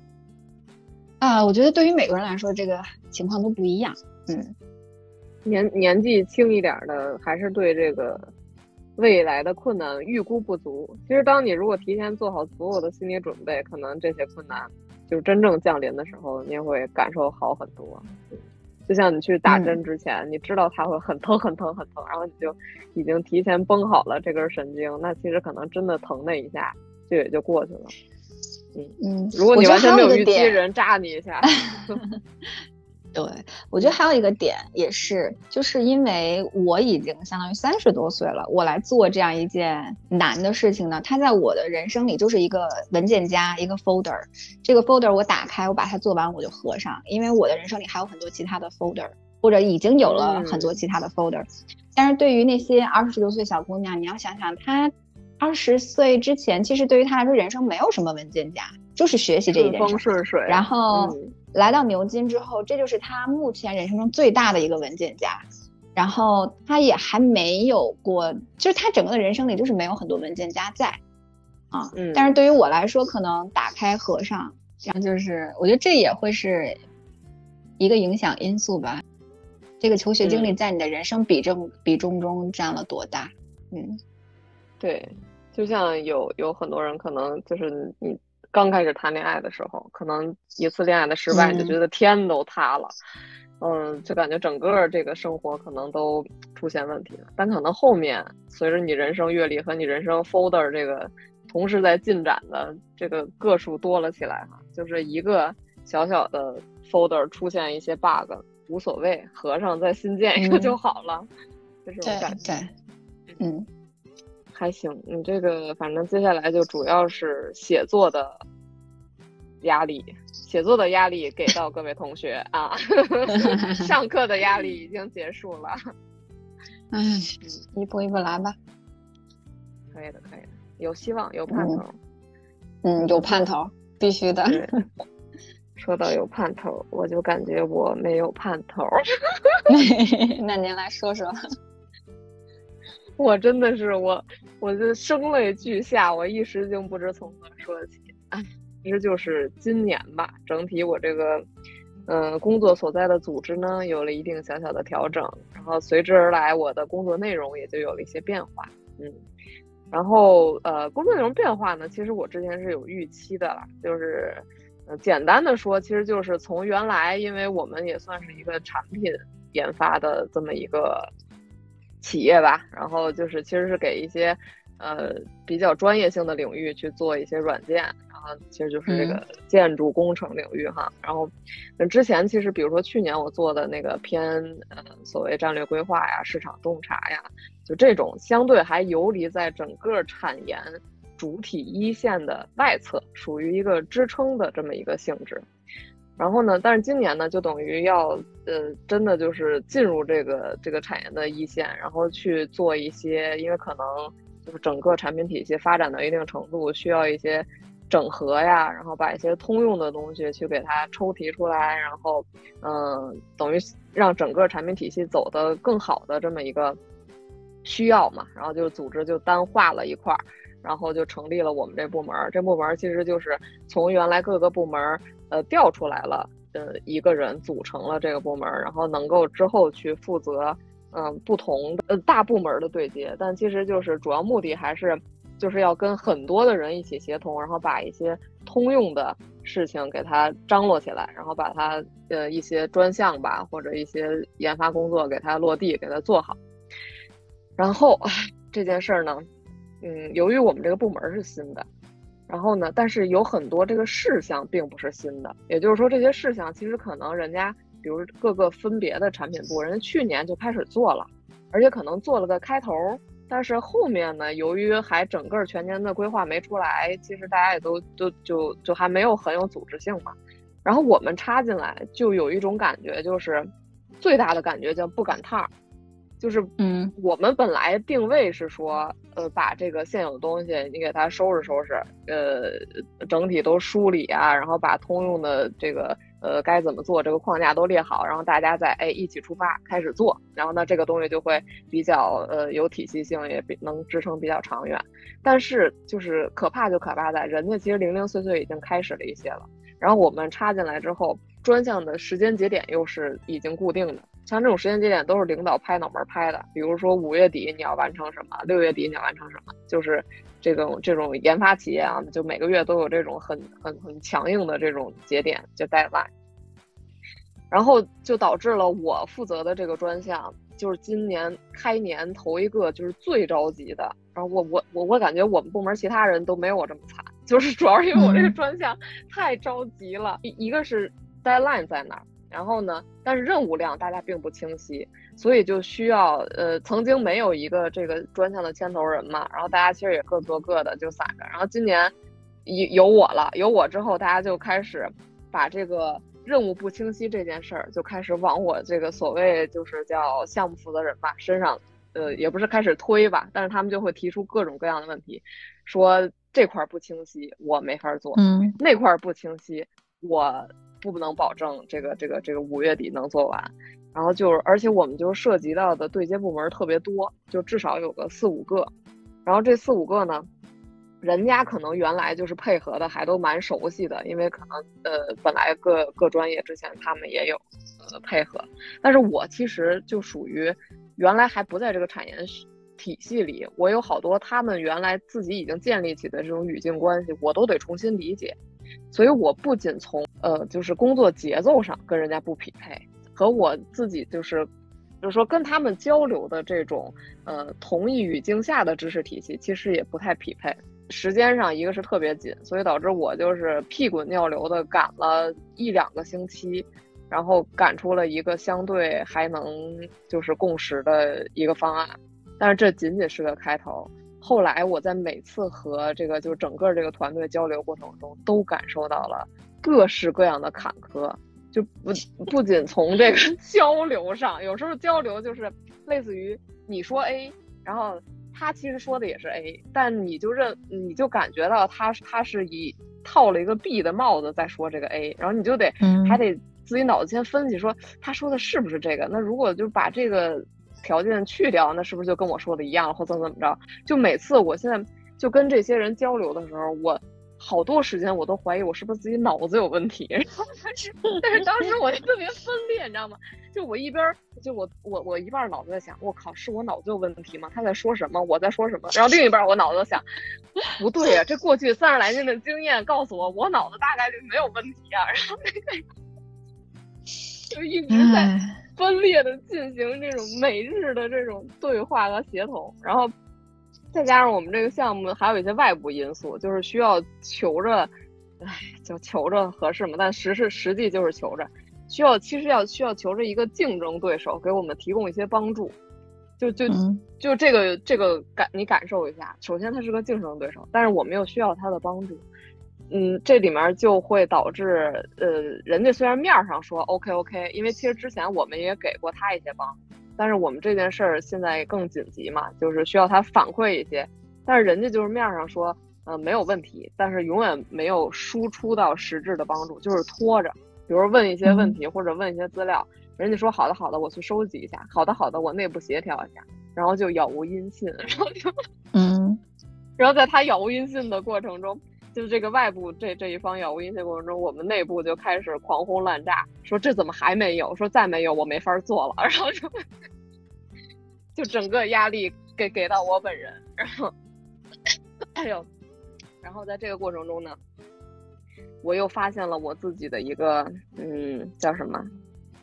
Speaker 1: 啊，我觉得对于每个人来说，这个情况都不一样。嗯，
Speaker 2: 年年纪轻一点的，还是对这个未来的困难预估不足。其实，当你如果提前做好所有的心理准备，可能这些困难就是真正降临的时候，你也会感受好很多。就像你去打针之前，你知道它会很疼、很疼、很疼，然后你就已经提前绷好了这根神经，那其实可能真的疼那一下就也就过去了。嗯嗯，如果你完全没有预期，人扎你一下。
Speaker 1: 对，我觉得还有一个点也是，就是因为我已经相当于三十多岁了，我来做这样一件难的事情呢，它在我的人生里就是一个文件夹，一个 folder。这个 folder 我打开，我把它做完，我就合上，因为我的人生里还有很多其他的 folder，或者已经有了很多其他的 folder。但是对于那些二十多岁小姑娘，你要想想，她二十岁之前，其实对于她来说，人生没有什么文件夹，就是学习这一件
Speaker 2: 事。顺水。
Speaker 1: 然后。来到牛津之后，这就是他目前人生中最大的一个文件夹，然后他也还没有过，就是他整个的人生里就是没有很多文件夹在，啊，嗯，但是对于我来说，可能打开合上，然后就是我觉得这也会是一个影响因素吧。这个求学经历在你的人生比重比重中占了多大？嗯，
Speaker 2: 对，就像有有很多人可能就是你。刚开始谈恋爱的时候，可能一次恋爱的失败，你就觉得天都塌了，嗯，就感觉整个这个生活可能都出现问题了。但可能后面随着你人生阅历和你人生 folder 这个同时在进展的这个个数多了起来哈，就是一个小小的 folder 出现一些 bug 无所谓，合上再新建一个就好了，这种感觉，
Speaker 1: 嗯。
Speaker 2: 还行，你这个反正接下来就主要是写作的压力，写作的压力给到各位同学啊，上课的压力已经结束了。
Speaker 1: 嗯，一步一步来吧。
Speaker 2: 可以的，可以的，有希望，有盼头。
Speaker 1: 嗯，有盼头，必须的。
Speaker 2: 说到有盼头，我就感觉我没有盼头。
Speaker 1: 那您来说说。
Speaker 2: 我真的是我，我就声泪俱下，我一时竟不知从何说起。哎，其实就是今年吧，整体我这个，嗯，工作所在的组织呢，有了一定小小的调整，然后随之而来，我的工作内容也就有了一些变化。嗯，然后呃，工作内容变化呢，其实我之前是有预期的啦，就是，简单的说，其实就是从原来，因为我们也算是一个产品研发的这么一个。企业吧，然后就是其实是给一些，呃，比较专业性的领域去做一些软件，然后其实就是这个建筑工程领域哈。然后，之前其实比如说去年我做的那个偏呃所谓战略规划呀、市场洞察呀，就这种相对还游离在整个产研主体一线的外侧，属于一个支撑的这么一个性质。然后呢，但是今年呢，就等于要呃，真的就是进入这个这个产业的一线，然后去做一些，因为可能就是整个产品体系发展到一定程度，需要一些整合呀，然后把一些通用的东西去给它抽提出来，然后嗯，等于让整个产品体系走得更好的这么一个需要嘛，然后就组织就单划了一块儿，然后就成立了我们这部门。这部门其实就是从原来各个部门。呃，调出来了，呃，一个人组成了这个部门，然后能够之后去负责，嗯，不同的大部门的对接。但其实就是主要目的还是，就是要跟很多的人一起协同，然后把一些通用的事情给它张罗起来，然后把它呃一些专项吧，或者一些研发工作给它落地，给它做好。然后 这件事儿呢，嗯，由于我们这个部门是新的。然后呢？但是有很多这个事项并不是新的，也就是说，这些事项其实可能人家，比如各个分别的产品部，人家去年就开始做了，而且可能做了个开头，但是后面呢，由于还整个全年的规划没出来，其实大家也都都就就还没有很有组织性嘛。然后我们插进来，就有一种感觉，就是最大的感觉叫不赶趟儿。就是，嗯，我们本来定位是说，呃，把这个现有的东西你给它收拾收拾，呃，整体都梳理啊，然后把通用的这个，呃，该怎么做这个框架都列好，然后大家再哎一起出发开始做，然后呢，这个东西就会比较呃有体系性，也比能支撑比较长远。但是就是可怕就可怕在人家其实零零碎碎已经开始了一些了，然后我们插进来之后，专项的时间节点又是已经固定的。像这种时间节点都是领导拍脑门拍的，比如说五月底你要完成什么，六月底你要完成什么，就是这种这种研发企业啊，就每个月都有这种很很很强硬的这种节点，就 deadline。然后就导致了我负责的这个专项，就是今年开年头一个就是最着急的。然后我我我我感觉我们部门其他人都没有我这么惨，就是主要是因为我这个专项太着急了，一一个是 deadline 在那儿。然后呢？但是任务量大家并不清晰，所以就需要呃，曾经没有一个这个专项的牵头人嘛。然后大家其实也各做各的，就散着。然后今年有有我了，有我之后，大家就开始把这个任务不清晰这件事儿，就开始往我这个所谓就是叫项目负责人吧身上，呃，也不是开始推吧，但是他们就会提出各种各样的问题，说这块不清晰，我没法做；嗯，那块不清晰，我。不能保证这个这个这个五月底能做完，然后就是，而且我们就涉及到的对接部门特别多，就至少有个四五个，然后这四五个呢，人家可能原来就是配合的还都蛮熟悉的，因为可能呃本来各各专业之前他们也有呃配合，但是我其实就属于原来还不在这个产业体系里，我有好多他们原来自己已经建立起的这种语境关系，我都得重新理解。所以，我不仅从呃，就是工作节奏上跟人家不匹配，和我自己就是，就是说跟他们交流的这种呃同一语境下的知识体系，其实也不太匹配。时间上一个是特别紧，所以导致我就是屁滚尿流的赶了一两个星期，然后赶出了一个相对还能就是共识的一个方案。但是这仅仅是个开头。后来我在每次和这个就是整个这个团队交流过程中，都感受到了各式各样的坎坷，就不不仅从这个 交流上，有时候交流就是类似于你说 A，然后他其实说的也是 A，但你就认你就感觉到他他是以套了一个 B 的帽子在说这个 A，然后你就得还得自己脑子先分析说他说的是不是这个，那如果就把这个。条件去掉，那是不是就跟我说的一样，或怎么怎么着？就每次我现在就跟这些人交流的时候，我好多时间我都怀疑我是不是自己脑子有问题。但 是但是当时我就特别分裂，你知道吗？就我一边就我我我一半脑子在想，我靠，是我脑子有问题吗？他在说什么？我在说什么？然后另一半我脑子想，不对呀，这过去三十来年的经验告诉我，我脑子大概率没有问题啊。然后那个就一直在。分裂的进行这种每日的这种对话和协同，然后再加上我们这个项目还有一些外部因素，就是需要求着，哎，就求着合适嘛。但实是实际就是求着，需要其实要需要求着一个竞争对手给我们提供一些帮助，就就就这个这个感你感受一下。首先他是个竞争对手，但是我们又需要他的帮助。嗯，这里面就会导致，呃，人家虽然面上说 OK OK，因为其实之前我们也给过他一些帮，但是我们这件事儿现在更紧急嘛，就是需要他反馈一些，但是人家就是面上说，呃，没有问题，但是永远没有输出到实质的帮助，就是拖着，比如问一些问题或者问一些资料，人家说好的好的，我去收集一下，好的好的，我内部协调一下，然后就杳无音信，然后就，
Speaker 1: 嗯，
Speaker 2: 然后在他杳无音信的过程中。就是这个外部这这一方杳无音信过程中，我们内部就开始狂轰滥炸，说这怎么还没有？说再没有我没法做了。然后就就整个压力给给到我本人，然后哎呦，然后在这个过程中呢，我又发现了我自己的一个嗯叫什么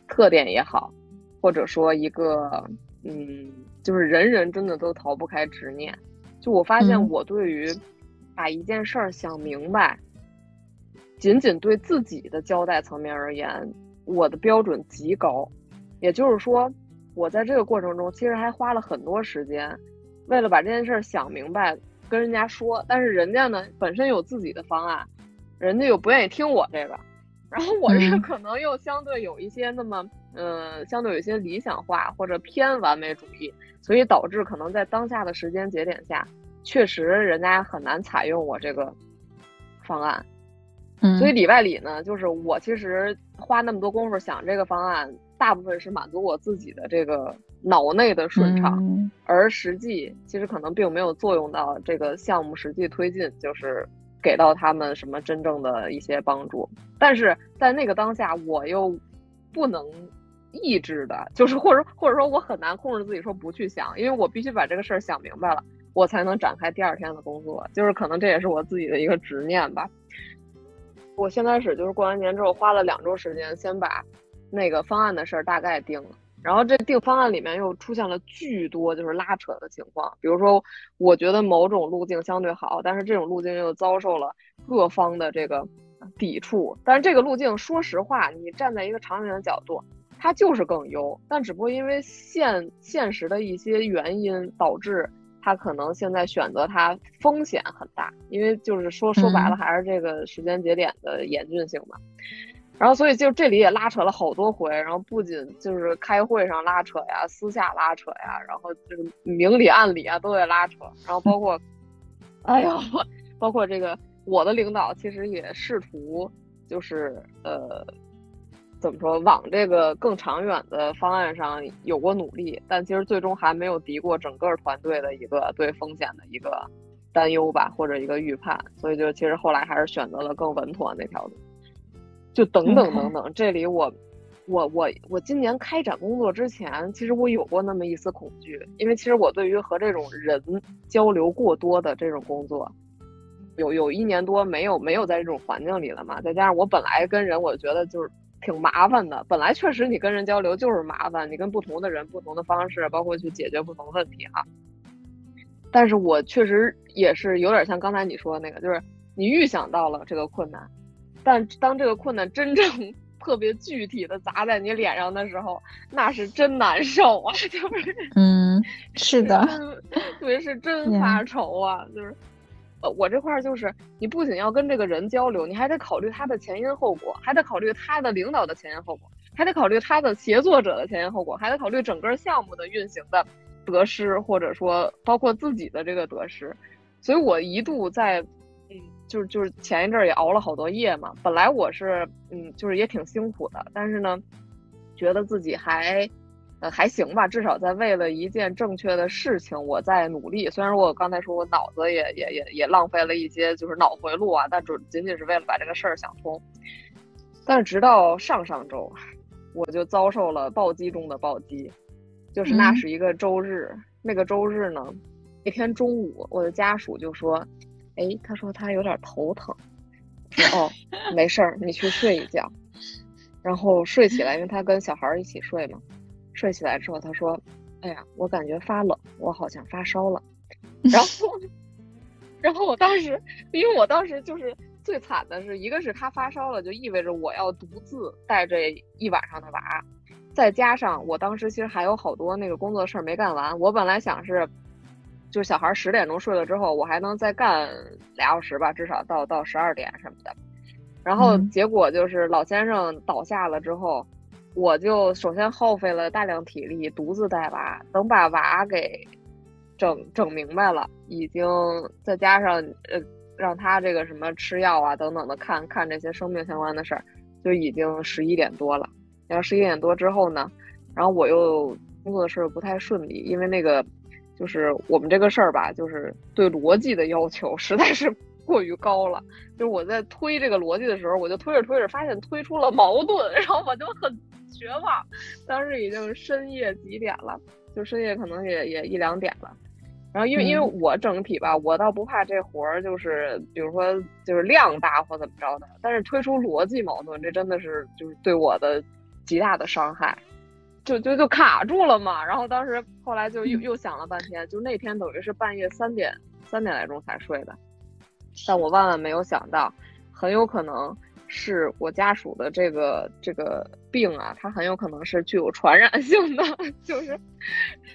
Speaker 2: 特点也好，或者说一个嗯就是人人真的都逃不开执念。就我发现我对于。把一件事儿想明白，仅仅对自己的交代层面而言，我的标准极高。也就是说，我在这个过程中其实还花了很多时间，为了把这件事儿想明白，跟人家说。但是人家呢，本身有自己的方案，人家又不愿意听我这个，然后我这可能又相对有一些那么，嗯，相对有一些理想化或者偏完美主义，所以导致可能在当下的时间节点下。确实，人家很难采用我这个方案，
Speaker 1: 嗯，
Speaker 2: 所以里外里呢，就是我其实花那么多功夫想这个方案，大部分是满足我自己的这个脑内的顺畅，而实际其实可能并没有作用到这个项目实际推进，就是给到他们什么真正的一些帮助。但是在那个当下，我又不能抑制的，就是或者或者说我很难控制自己说不去想，因为我必须把这个事儿想明白了。我才能展开第二天的工作，就是可能这也是我自己的一个执念吧。我先开始就是过完年之后花了两周时间，先把那个方案的事儿大概定了，然后这定方案里面又出现了巨多就是拉扯的情况，比如说我觉得某种路径相对好，但是这种路径又遭受了各方的这个抵触。但是这个路径，说实话，你站在一个长远的角度，它就是更优，但只不过因为现现实的一些原因导致。他可能现在选择它风险很大，因为就是说说白了还是这个时间节点的严峻性嘛。然后所以就这里也拉扯了好多回，然后不仅就是开会上拉扯呀，私下拉扯呀，然后就是明里暗里啊都在拉扯。然后包括，哎呀，包括这个我的领导其实也试图就是呃。怎么说？往这个更长远的方案上有过努力，但其实最终还没有敌过整个团队的一个对风险的一个担忧吧，或者一个预判。所以就其实后来还是选择了更稳妥那条路。就等等等等，这里我我我我今年开展工作之前，其实我有过那么一丝恐惧，因为其实我对于和这种人交流过多的这种工作，有有一年多没有没有在这种环境里了嘛，再加上我本来跟人，我觉得就是。挺麻烦的，本来确实你跟人交流就是麻烦，你跟不同的人不同的方式，包括去解决不同问题哈。但是我确实也是有点像刚才你说的那个，就是你预想到了这个困难，但当这个困难真正 特别具体的砸在你脸上的时候，那是真难受啊，就是
Speaker 1: 嗯，是的，
Speaker 2: 特别是真 发愁啊，就是。呃，我这块儿就是，你不仅要跟这个人交流，你还得考虑他的前因后果，还得考虑他的领导的前因后果，还得考虑他的协作者的前因后果，还得考虑整个项目的运行的得失，或者说包括自己的这个得失。所以我一度在，嗯，就是就是前一阵儿也熬了好多夜嘛。本来我是，嗯，就是也挺辛苦的，但是呢，觉得自己还。呃，还行吧，至少在为了一件正确的事情，我在努力。虽然我刚才说我脑子也也也也浪费了一些，就是脑回路啊，但只仅仅是为了把这个事儿想通。但是直到上上周，我就遭受了暴击中的暴击，就是那是一个周日，那个周日呢，那天中午，我的家属就说：“哎，他说他有点头疼。”哦，没事儿，你去睡一觉。然后睡起来，因为他跟小孩一起睡嘛。睡起来之后，他说：“哎呀，我感觉发冷，我好像发烧了。”然后，然后我当时，因为我当时就是最惨的是，一个是他发烧了，就意味着我要独自带这一晚上的娃，再加上我当时其实还有好多那个工作事儿没干完。我本来想是就小孩十点钟睡了之后，我还能再干俩小时吧，至少到到十二点什么的。然后结果就是老先生倒下了之后，我就首先耗费了大量体力，独自带娃，等把娃给整整明白了，已经再加上呃让他这个什么吃药啊等等的看看这些生命相关的事儿，就已经十一点多了。然后十一点多之后呢，然后我又工作的事儿不太顺利，因为那个就是我们这个事儿吧，就是对逻辑的要求实在是。过于高了，就是我在推这个逻辑的时候，我就推着推着发现推出了矛盾，然后我就很绝望。当时已经深夜几点了，就深夜可能也也一两点了。然后因为因为我整体吧，我倒不怕这活儿，就是比如说就是量大或怎么着的，但是推出逻辑矛盾，这真的是就是对我的极大的伤害，就就就卡住了嘛。然后当时后来就又又想了半天，就那天等于是半夜三点三点来钟才睡的。但我万万没有想到，很有可能是我家属的这个这个病啊，它很有可能是具有传染性的，就是，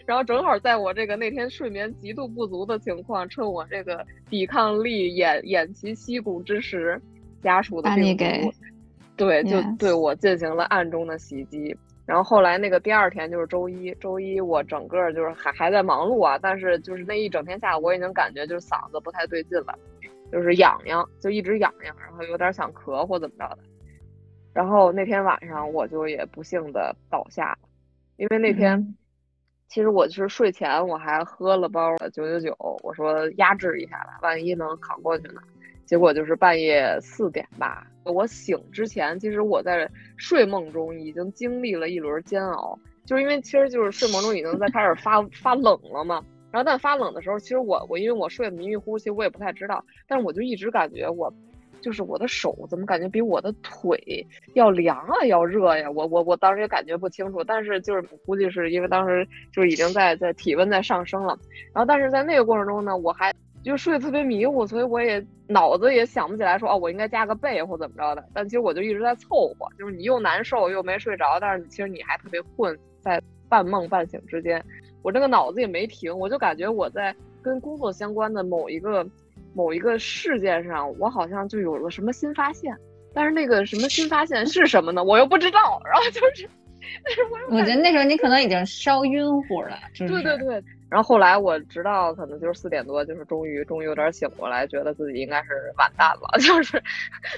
Speaker 2: 然后正好在我这个那天睡眠极度不足的情况，趁我这个抵抗力偃偃旗息鼓之时，家属的病毒，对，就对我进行了暗中的袭击。然后后来那个第二天就是周一，周一我整个就是还还在忙碌啊，但是就是那一整天下来，我已经感觉就是嗓子不太对劲了。就是痒痒，就一直痒痒，然后有点想咳或怎么着的。然后那天晚上我就也不幸的倒下了，因为那天其实我是睡前我还喝了包九九九，我说压制一下吧，万一能扛过去呢。结果就是半夜四点吧，我醒之前，其实我在睡梦中已经经历了一轮煎熬，就是因为其实就是睡梦中已经在开始发发冷了嘛。然后，但发冷的时候，其实我我因为我睡得迷迷糊糊，其实我也不太知道。但是我就一直感觉我，就是我的手怎么感觉比我的腿要凉啊，要热呀？我我我当时也感觉不清楚，但是就是估计是因为当时就是已经在在体温在上升了。然后，但是在那个过程中呢，我还就睡得特别迷糊，所以我也脑子也想不起来说哦，我应该加个被或怎么着的。但其实我就一直在凑合，就是你又难受又没睡着，但是其实你还特别困，在半梦半醒之间。我这个脑子也没停，我就感觉我在跟工作相关的某一个某一个事件上，我好像就有了什么新发现。但是那个什么新发现是什么呢？我又不知道。然后就是，但是
Speaker 1: 我我觉得那时候你可能已经烧晕乎了。对
Speaker 2: 对对。然后后来我直到可能就是四点多，就是终于终于有点醒过来，觉得自己应该是完蛋了，就是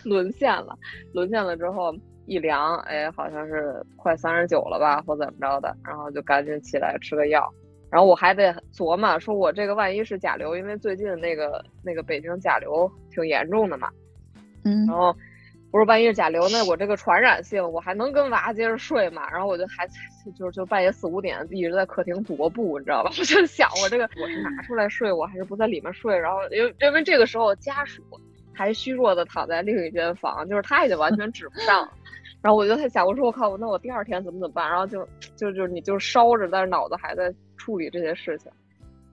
Speaker 2: 沦陷了。沦陷了之后。一量，哎，好像是快三十九了吧，或怎么着的，然后就赶紧起来吃个药，然后我还得琢磨，说我这个万一是甲流，因为最近那个那个北京甲流挺严重的嘛，
Speaker 1: 嗯，
Speaker 2: 然后不是万一是甲流，那我这个传染性，我还能跟娃接着睡嘛？然后我就还就就半夜四五点一直在客厅踱步，你知道吧？我就想我这个我是拿出来睡，我还是不在里面睡？然后因为因为这个时候家属还虚弱的躺在另一间房，就是他已经完全指不上。然后我就在想，我说我靠，那我第二天怎么怎么办？然后就就就你就烧着，但是脑子还在处理这些事情。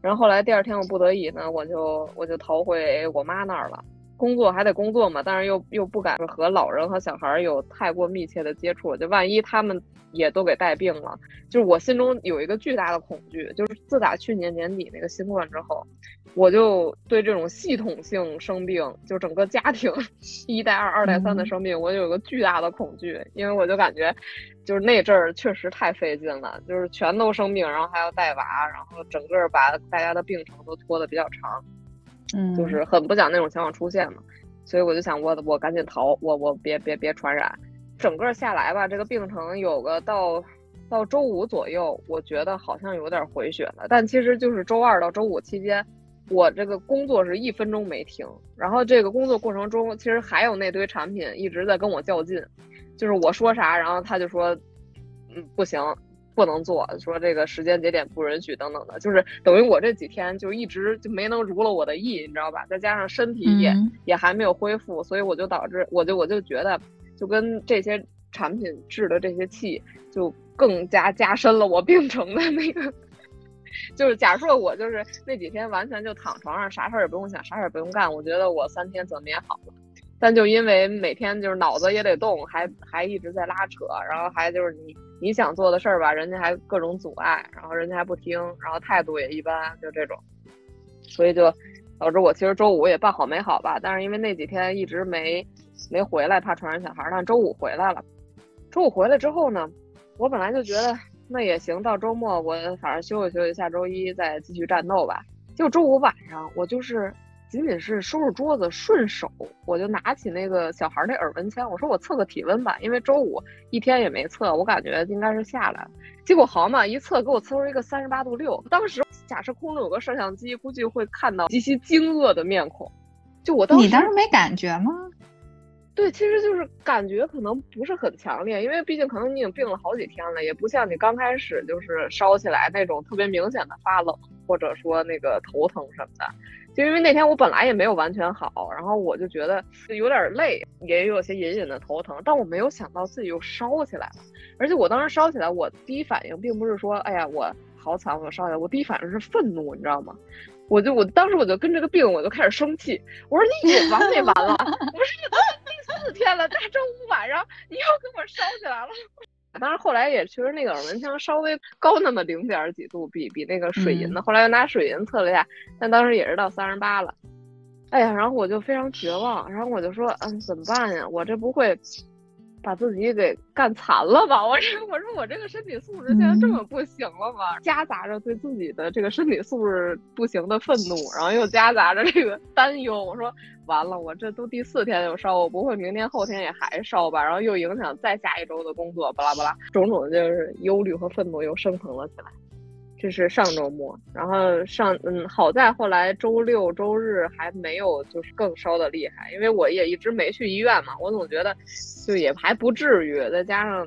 Speaker 2: 然后后来第二天我不得已呢，我就我就逃回我妈那儿了。工作还得工作嘛，但是又又不敢和老人和小孩有太过密切的接触，就万一他们也都给带病了，就是我心中有一个巨大的恐惧，就是自打去年年底那个新冠之后。我就对这种系统性生病，就整个家庭 一代、二、二代、三的生病，我有个巨大的恐惧，因为我就感觉，就是那阵儿确实太费劲了，就是全都生病，然后还要带娃，然后整个把大家的病程都拖得比较长，
Speaker 1: 嗯，
Speaker 2: 就是很不想那种情况出现嘛，所以我就想，我我赶紧逃，我我别别别传染，整个下来吧，这个病程有个到到周五左右，我觉得好像有点回血了，但其实就是周二到周五期间。我这个工作是一分钟没停，然后这个工作过程中，其实还有那堆产品一直在跟我较劲，就是我说啥，然后他就说，嗯，不行，不能做，说这个时间节点不允许等等的，就是等于我这几天就一直就没能如了我的意，你知道吧？再加上身体也也还没有恢复，所以我就导致，我就我就觉得，就跟这些产品制的这些气，就更加加深了我病程的那个。就是假设我就是那几天完全就躺床上，啥事儿也不用想，啥事儿也不用干，我觉得我三天怎么也好了。但就因为每天就是脑子也得动，还还一直在拉扯，然后还就是你你想做的事儿吧，人家还各种阻碍，然后人家还不听，然后态度也一般，就这种。所以就导致我其实周五也办好没好吧，但是因为那几天一直没没回来，怕传染小孩，但周五回来了。周五回来之后呢，我本来就觉得那也行，到周末我反正休息休息，下周一再继续战斗吧。结果周五晚上我就是。仅仅是收拾桌子，顺手我就拿起那个小孩那耳温枪，我说我测个体温吧，因为周五一天也没测，我感觉应该是下来了。结果好嘛，一测给我测出一个三十八度六。当时假设空中有个摄像机，估计会看到极其惊愕的面孔。就我当时，
Speaker 1: 你当时没感觉吗？
Speaker 2: 对，其实就是感觉可能不是很强烈，因为毕竟可能你已经病了好几天了，也不像你刚开始就是烧起来那种特别明显的发冷，或者说那个头疼什么的。就因为那天我本来也没有完全好，然后我就觉得有点累，也有些隐隐的头疼，但我没有想到自己又烧起来了。而且我当时烧起来，我第一反应并不是说，哎呀，我好惨，我烧起来。我第一反应是愤怒，你知道吗？我就我当时我就跟这个病我就开始生气，我说你也完没完了？我说你都第四天了，大周五晚上你又给我烧起来了。当然后来也确实那个耳温枪稍微高那么零点几度，比比那个水银的。后来又拿水银测了一下，但当时也是到三十八了。哎呀，然后我就非常绝望，然后我就说，嗯，怎么办呀？我这不会。把自己给干残了吧？我说，我说我这个身体素质现在这么不行了吗？夹杂着对自己的这个身体素质不行的愤怒，然后又夹杂着这个担忧。我说完了，我这都第四天就烧，我不会明天后天也还烧吧？然后又影响再下一周的工作，巴拉巴拉，种种就是忧虑和愤怒又升腾了起来。这是上周末，然后上嗯，好在后来周六周日还没有就是更烧的厉害，因为我也一直没去医院嘛，我总觉得就也还不至于，再加上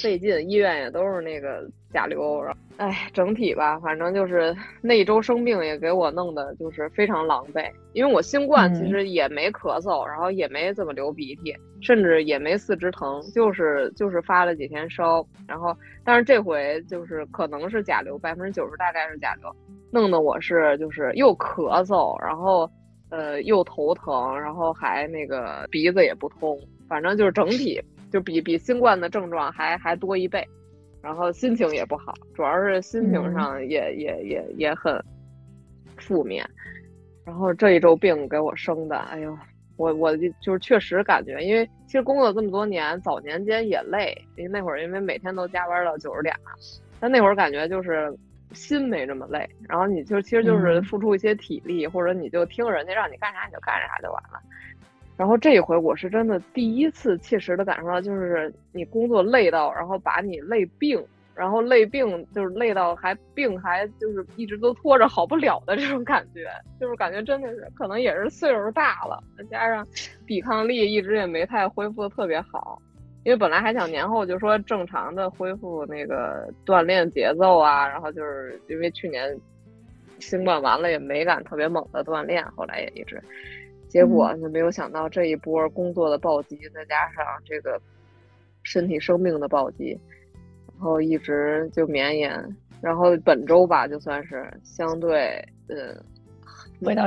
Speaker 2: 费劲，医院也都是那个甲流，然后。哎，整体吧，反正就是那一周生病也给我弄的，就是非常狼狈。因为我新冠其实也没咳嗽，然后也没怎么流鼻涕，甚至也没四肢疼，就是就是发了几天烧。然后，但是这回就是可能是甲流，百分之九十大概是甲流，弄得我是就是又咳嗽，然后呃又头疼，然后还那个鼻子也不通，反正就是整体就比比新冠的症状还还多一倍。然后心情也不好，主要是心情上也也也也很负面。然后这一周病给我生的，哎呦，我我就是确实感觉，因为其实工作这么多年，早年间也累，因为那会儿因为每天都加班到九十点嘛，但那会儿感觉就是心没这么累。然后你就其实就是付出一些体力，或者你就听人家让你干啥你就干啥就完了。然后这一回我是真的第一次切实的感受到，就是你工作累到，然后把你累病，然后累病就是累到还病还就是一直都拖着好不了的这种感觉，就是感觉真的是可能也是岁数大了，再加上抵抗力一直也没太恢复的特别好，因为本来还想年后就说正常的恢复那个锻炼节奏啊，然后就是因为去年新冠完了也没敢特别猛的锻炼，后来也一直。结果就没有想到这一波工作的暴击，再加上这个身体生命的暴击，然后一直就绵延，然后本周吧，就算是相对呃，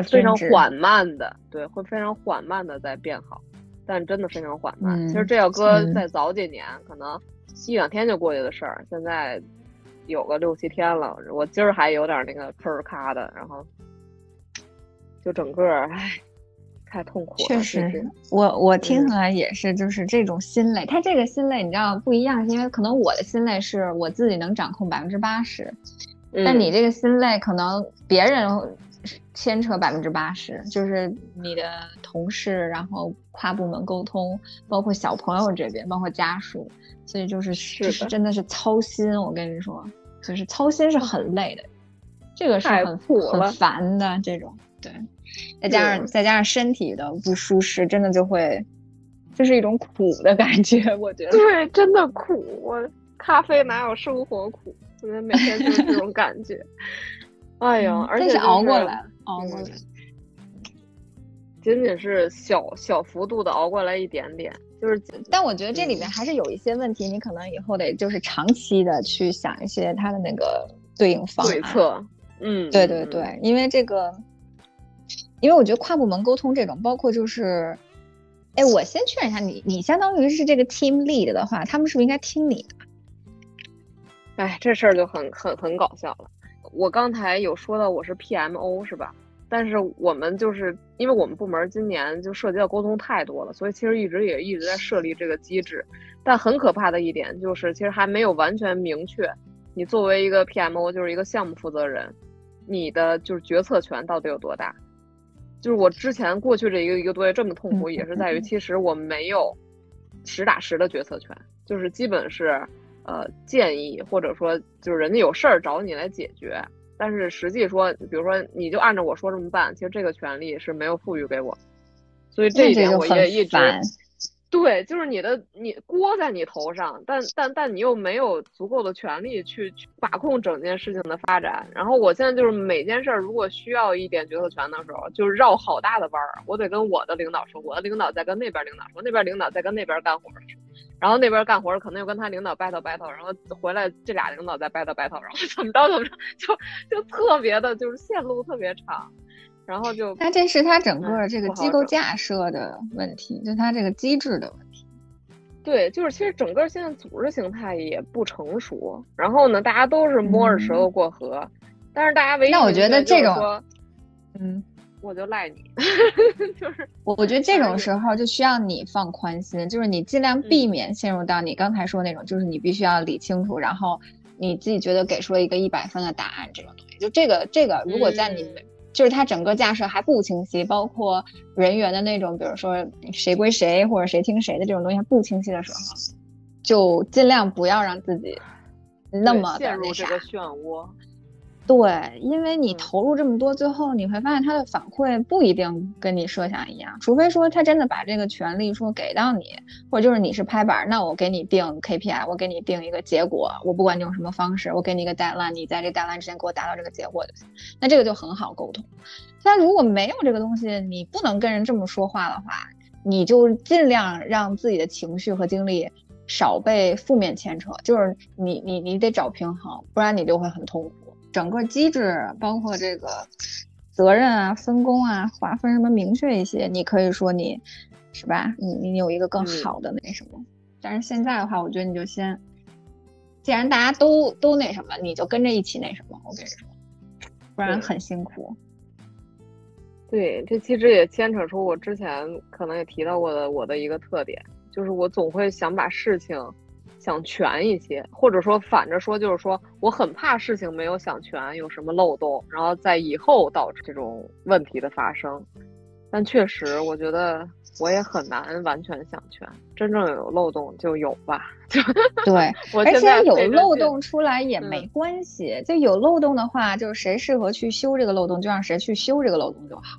Speaker 2: 非常缓慢的，对，会非常缓慢的在变好，但真的非常缓慢。其实这要搁再早几年，可能一两天就过去的事儿，现在有个六七天了。我今儿还有点那个咳咔的，然后就整个唉。太痛苦了，
Speaker 1: 确实，我我听出来也是，就是这种心累。他这个心累，你知道不一样，是因为可能我的心累是我自己能掌控百分之八十，但你这个心累可能别人牵扯百分之八十，就是你的同事，然后跨部门沟通，包括小朋友这边，包括家属，所以就是是真的是操心。我跟你说，就是操心是很累的，这个是很很烦的这种，对。再加上再加上身体的不舒适，真的就会，就是一种苦的感觉。我觉得
Speaker 2: 对，真的苦。我咖啡哪有生活苦？我觉得每天就是这种感觉。哎呀，而且
Speaker 1: 熬过来了，熬过来，
Speaker 2: 仅仅是小小幅度的熬过来一点点，就是。
Speaker 1: 但我觉得这里面还是有一些问题，你可能以后得就是长期的去想一些它的那个对应方
Speaker 2: 对策。嗯，
Speaker 1: 对对对，因为这个。因为我觉得跨部门沟通这种，包括就是，哎，我先确认一下，你你相当于是这个 team lead 的话，他们是不是应该听你的？
Speaker 2: 哎，这事儿就很很很搞笑了。我刚才有说到我是 PMO 是吧？但是我们就是因为我们部门今年就涉及到沟通太多了，所以其实一直也一直在设立这个机制。但很可怕的一点就是，其实还没有完全明确，你作为一个 PMO 就是一个项目负责人，你的就是决策权到底有多大？就是我之前过去这一个一个多月这么痛苦，也是在于其实我没有实打实的决策权，就是基本是呃建议或者说就是人家有事儿找你来解决。但是实际说，比如说你就按照我说这么办，其实这个权利是没有赋予给我，所以这一点我也一直。对，就是你的你锅在你头上，但但但你又没有足够的权利去去把控整件事情的发展。然后我现在就是每件事儿如果需要一点决策权的时候，就绕好大的弯儿，我得跟我的领导说，我的领导在跟那边领导说，那边领导在跟那边干活。然后那边干活可能又跟他领导 battle battle，然后回来这俩领导再 battle battle，然后怎么着怎么着，就就特别的，就是线路特别长，然后就
Speaker 1: 那这是他整个这个机构架设的问题，就他这个机制的问题。
Speaker 2: 对，就是其实整个现在组织形态也不成熟，然后呢，大家都是摸着石头过河，但是大家唯一
Speaker 1: 那我觉得这种，
Speaker 2: 嗯。我就赖你，就是
Speaker 1: 我我觉得这种时候就需要你放宽心，就是你尽量避免陷入到你刚才说那种，就是你必须要理清楚，然后你自己觉得给出了一个一百分的答案这种东西。就这个这个，如果在你就是它整个架设还不清晰，包括人员的那种，比如说谁归谁或者谁听谁的这种东西还不清晰的时候，就尽量不要让自己那么
Speaker 2: 陷入这个漩涡。
Speaker 1: 对，因为你投入这么多，最后你会发现他的反馈不一定跟你设想一样，除非说他真的把这个权利说给到你，或者就是你是拍板，那我给你定 KPI，我给你定一个结果，我不管你用什么方式，我给你一个 deadline，你在这 deadline 之前给我达到这个结果就行，那这个就很好沟通。但如果没有这个东西，你不能跟人这么说话的话，你就尽量让自己的情绪和精力少被负面牵扯，就是你你你得找平衡，不然你就会很痛苦。整个机制包括这个责任啊、分工啊、划分什么明确一些，你可以说你是吧？你你有一个更好的那什么。但是现在的话，我觉得你就先，既然大家都都那什么，你就跟着一起那什么。我跟你说，不然很辛苦。
Speaker 2: 对，这其实也牵扯出我之前可能也提到过的我的一个特点，就是我总会想把事情。想全一些，或者说反着说，就是说我很怕事情没有想全，有什么漏洞，然后在以后导致这种问题的发生。但确实，我觉得我也很难完全想全，真正有漏洞就有吧。就
Speaker 1: 对，而且有漏洞出来也没关系，就有漏洞的话，就是谁适合去修这个漏洞，就让谁去修这个漏洞就好，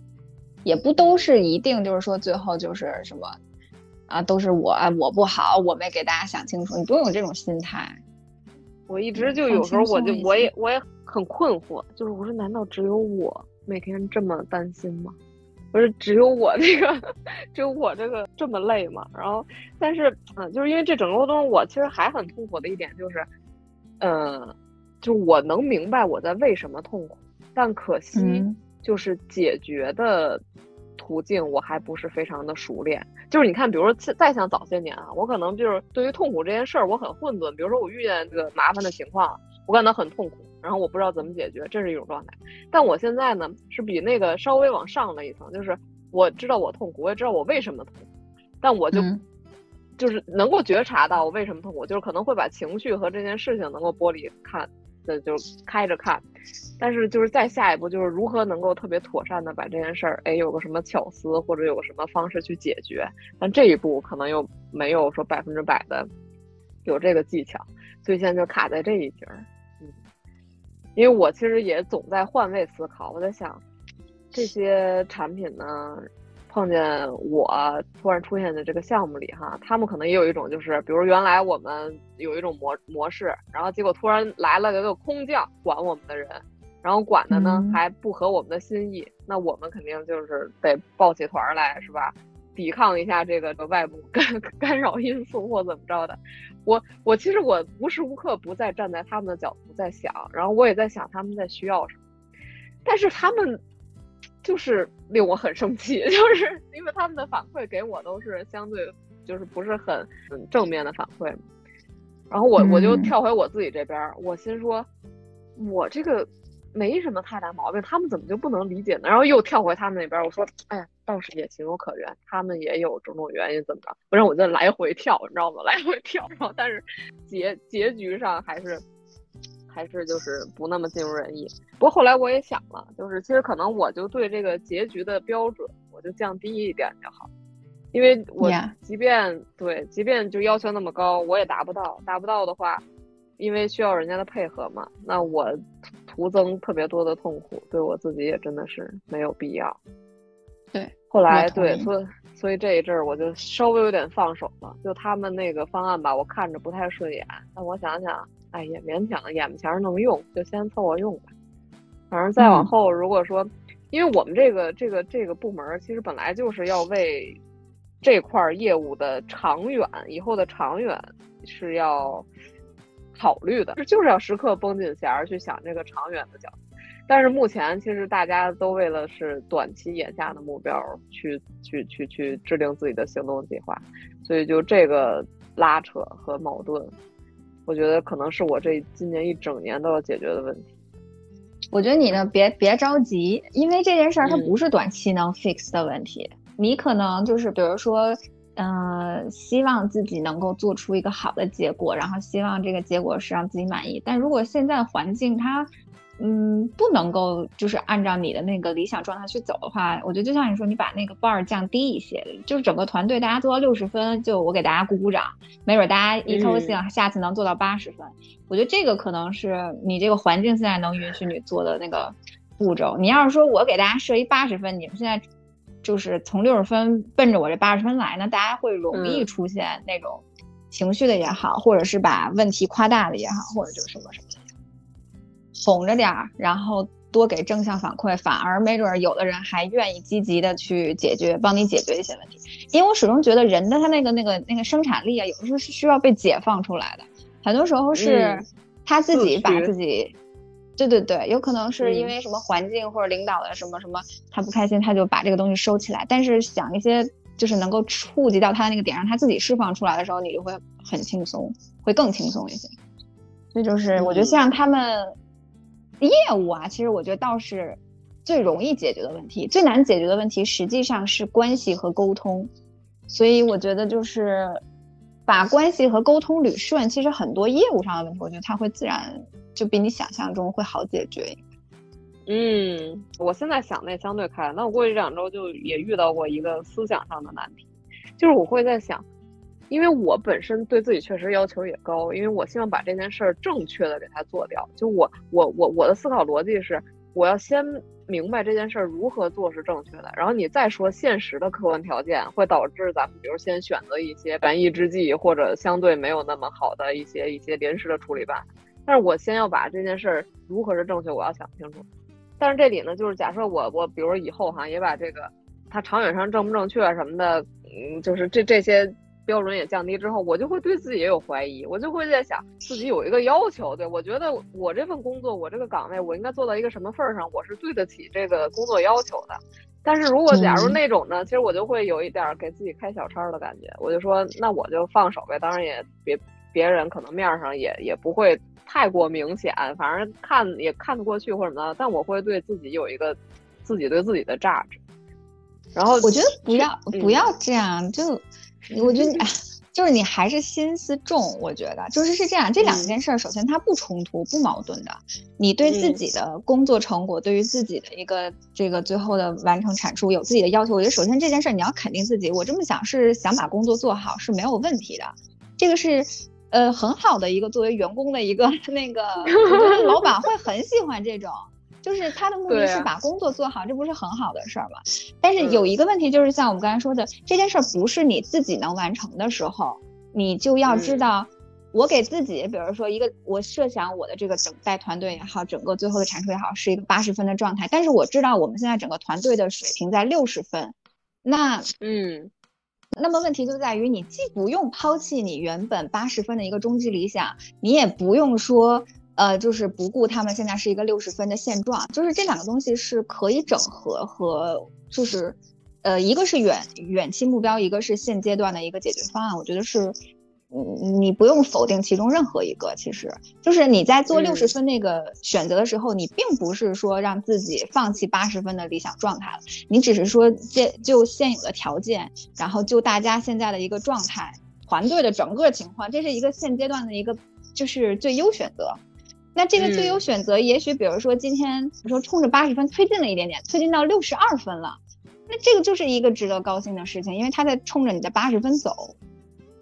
Speaker 1: 也不都是一定就是说最后就是什么。啊，都是我，我不好，我没给大家想清楚。你不用有这种心态。
Speaker 2: 我一直就有时候我就我也我也很困惑，就是我说难道只有我每天这么担心吗？不是只有我这个，只有我这个这么累吗？然后，但是嗯，就是因为这整个过程中，我其实还很痛苦的一点就是，嗯，就我能明白我在为什么痛苦，但可惜就是解决的。途径我还不是非常的熟练，就是你看，比如说再像早些年啊，我可能就是对于痛苦这件事儿我很混沌。比如说我遇见这个麻烦的情况，我感到很痛苦，然后我不知道怎么解决，这是一种状态。但我现在呢，是比那个稍微往上了一层，就是我知道我痛苦，我也知道我为什么痛苦，但我就就是能够觉察到我为什么痛苦，就是可能会把情绪和这件事情能够剥离看。那就开着看，但是就是再下一步就是如何能够特别妥善的把这件事儿，哎，有个什么巧思或者有个什么方式去解决，但这一步可能又没有说百分之百的有这个技巧，所以现在就卡在这一节儿。嗯，因为我其实也总在换位思考，我在想这些产品呢。碰见我突然出现在这个项目里哈，他们可能也有一种就是，比如原来我们有一种模模式，然后结果突然来了一个空降管我们的人，然后管的呢还不合我们的心意，那我们肯定就是得抱起团来是吧？抵抗一下这个外部干 干扰因素或怎么着的。我我其实我无时无刻不在站在他们的角度在想，然后我也在想他们在需要什么，但是他们。就是令我很生气，就是因为他们的反馈给我都是相对就是不是很正面的反馈。然后我我就跳回我自己这边，我心说，我这个没什么太大毛病，他们怎么就不能理解呢？然后又跳回他们那边，我说，哎呀，倒是也情有可原，他们也有种种原因，怎么着？不然我就来回跳，你知道吗？来回跳，然后但是结结局上还是还是就是不那么尽如人意。不过后来我也想了，就是其实可能我就对这个结局的标准，我就降低一点就好，因为我即便对，即便就要求那么高，我也达不到，达不到的话。因为需要人家的配合嘛，那我徒增特别多的痛苦，对我自己也真的是没有必要。
Speaker 1: 对，
Speaker 2: 后来对，所以所以这一阵儿我就稍微有点放手了。就他们那个方案吧，我看着不太顺眼，但我想想，哎，也勉强，眼前能用，就先凑合用吧。反正再往后，如果说，因为我们这个这个这个部门其实本来就是要为这块业务的长远以后的长远是要。考虑的，这就是要时刻绷紧弦儿去想这个长远的角度。但是目前其实大家都为了是短期眼下的目标去去去去制定自己的行动计划，所以就这个拉扯和矛盾，我觉得可能是我这今年一整年都要解决的问题。
Speaker 1: 我觉得你呢，别别着急，因为这件事儿它不是短期能 fix 的问题，你可能就是比如说。嗯，希望自己能够做出一个好的结果，然后希望这个结果是让自己满意。但如果现在环境它，嗯，不能够就是按照你的那个理想状态去走的话，我觉得就像你说，你把那个 bar 降低一些，就是整个团队大家做到六十分，就我给大家鼓鼓掌，没准大家一高兴，下次能做到八十分。我觉得这个可能是你这个环境现在能允许你做的那个步骤。你要是说我给大家设一八十分，你们现在。就是从六十分奔着我这八十分来那，大家会容易出现那种情绪的也好，或者是把问题夸大的也好，或者就是什么什么的，哄着点儿，然后多给正向反馈，反而没准有的人还愿意积极的去解决，帮你解决一些问题。因为我始终觉得人的他那个那个那个生产力啊，有的时候是需要被解放出来的，很多时候是他自己把自己。对对对，有可能是因为什么环境或者领导的什么什么，他不开心，他就把这个东西收起来。但是想一些就是能够触及到他的那个点，让他自己释放出来的时候，你就会很轻松，会更轻松一些。所以就是我觉得像他们业务啊，其实我觉得倒是最容易解决的问题，最难解决的问题实际上是关系和沟通。所以我觉得就是把关系和沟通捋顺，其实很多业务上的问题，我觉得它会自然。就比你想象中会好解决。
Speaker 2: 嗯，我现在想的也相对开，那我过去这两周就也遇到过一个思想上的难题，就是我会在想，因为我本身对自己确实要求也高，因为我希望把这件事儿正确的给它做掉。就我我我我的思考逻辑是，我要先明白这件事儿如何做是正确的，然后你再说现实的客观条件会导致咱们比如先选择一些权宜之计或者相对没有那么好的一些一些临时的处理办法。但是我先要把这件事儿如何是正确，我要想清楚。但是这里呢，就是假设我我比如以后哈也把这个它长远上正不正确什么的，嗯，就是这这些标准也降低之后，我就会对自己也有怀疑，我就会在想自己有一个要求，对我觉得我这份工作我这个岗位我应该做到一个什么份儿上，我是对得起这个工作要求的。但是如果假如那种呢，其实我就会有一点给自己开小差的感觉，我就说那我就放手呗，当然也别别人可能面上也也不会。太过明显，反正看也看得过去或者什么的，但我会对自己有一个自己对自己的价值。然后
Speaker 1: 我觉得不要不要这样，就我觉得 就是你还是心思重。我觉得就是是这样，这两件事儿首先它不冲突不矛盾的。你对自己的工作成果，对于自己的一个这个最后的完成产出有自己的要求。我觉得首先这件事儿你要肯定自己，我这么想是想把工作做好是没有问题的。这个是。呃，很好的一个作为员工的一个 那个，老板会很喜欢这种，就是他的目的是把工作做好，这不是很好的事儿吗？但是有一个问题就是，像我们刚才说的，这件事儿不是你自己能完成的时候，你就要知道，我给自己，比如说一个，我设想我的这个整带团队也好，整个最后的产出也好，是一个八十分的状态，但是我知道我们现在整个团队的水平在六十分，那
Speaker 2: 嗯。
Speaker 1: 那么问题就在于，你既不用抛弃你原本八十分的一个终极理想，你也不用说，呃，就是不顾他们现在是一个六十分的现状，就是这两个东西是可以整合和，就是，呃，一个是远远期目标，一个是现阶段的一个解决方案，我觉得是你你不用否定其中任何一个，其实。就是你在做六十分那个选择的时候，你并不是说让自己放弃八十分的理想状态了，你只是说这就现有的条件，然后就大家现在的一个状态，团队的整个情况，这是一个现阶段的一个就是最优选择。那这个最优选择，也许比如说今天，比如说冲着八十分推进了一点点，推进到六十二分了，那这个就是一个值得高兴的事情，因为他在冲着你的八十分走。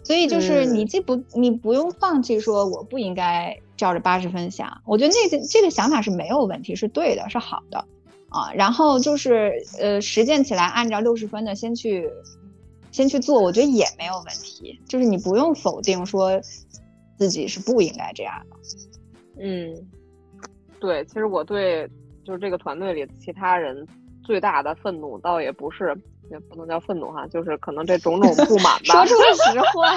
Speaker 1: 所以就是你既不你不用放弃说我不应该照着八十分想，我觉得那个这个想法是没有问题，是对的，是好的，啊，然后就是呃实践起来按照六十分的先去先去做，我觉得也没有问题，就是你不用否定说自己是不应该这样的。
Speaker 2: 嗯，对，其实我对就是这个团队里其他人最大的愤怒倒也不是。也不能叫愤怒哈，就是可能这种种不满吧。
Speaker 1: 说出了实话。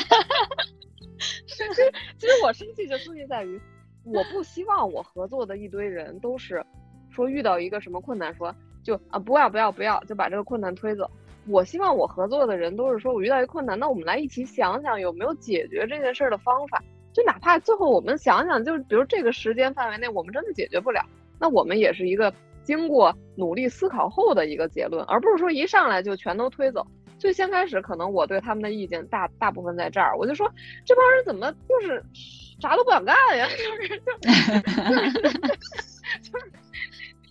Speaker 2: 其实，其实我生气就生气在于，我不希望我合作的一堆人都是说遇到一个什么困难，说就啊不要不要不要，就把这个困难推走。我希望我合作的人都是说我遇到一困难，那我们来一起想想有没有解决这件事的方法。就哪怕最后我们想想，就是比如这个时间范围内我们真的解决不了，那我们也是一个。经过努力思考后的一个结论，而不是说一上来就全都推走。最先开始，可能我对他们的意见大大部分在这儿，我就说这帮人怎么就是啥都不想干呀？就是就是就是，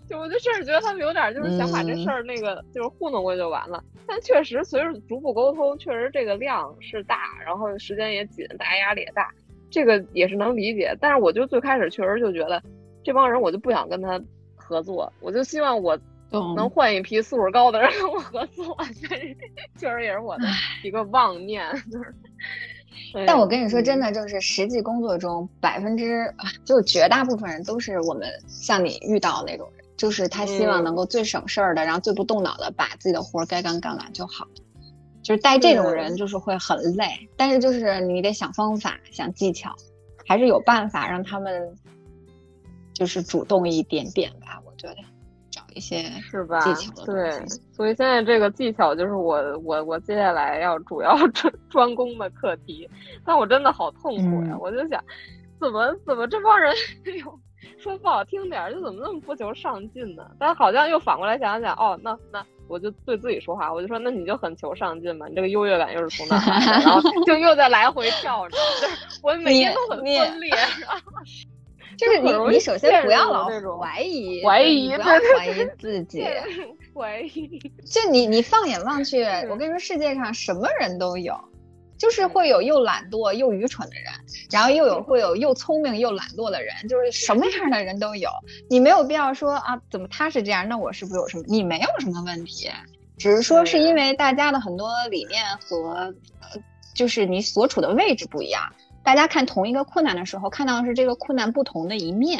Speaker 2: 就我就甚至觉得他们有点就是想把这事儿那个就是糊弄过去就完了。但确实随着逐步沟通，确实这个量是大，然后时间也紧，大家压力也大，这个也是能理解。但是我就最开始确实就觉得这帮人，我就不想跟他。合作，我就希望我能换一批素质高的人跟我合作，确实也是我的一个妄念。就是，
Speaker 1: 但我跟你说，真的就是实际工作中，百分之就绝大部分人都是我们像你遇到那种人，就是他希望能够最省事儿的，然后最不动脑的把自己的活儿该干干完就好。就是带这种人就是会很累，但是就是你得想方法、想技巧，还是有办法让他们。就是主动一点点吧，我觉得找一些
Speaker 2: 是吧？
Speaker 1: 技巧
Speaker 2: 对，所以现在这个技巧就是我我我接下来要主要 专专攻的课题，但我真的好痛苦呀！我就想，怎么怎么这帮人，哎呦，说不好听点，就怎么那么不求上进呢？但好像又反过来想想，哦，那那我就对自己说话，我就说，那你就很求上进嘛，你这个优越感又是从哪来的？然后就又在来回跳着，我每天都很分裂。
Speaker 1: 就是你，你首先不要老怀疑，
Speaker 2: 怀疑，
Speaker 1: 不要 怀疑自己，
Speaker 2: 怀疑。
Speaker 1: 就你，你放眼望去，我跟你说，世界上什么人都有，就是会有又懒惰又愚蠢的人，然后又有会有又聪明又懒惰的人，就是什么样的人都有。你没有必要说啊，怎么他是这样，那我是不是有什么？你没有什么问题，只是说是因为大家的很多理念和，就是你所处的位置不一样。大家看同一个困难的时候，看到的是这个困难不同的一面。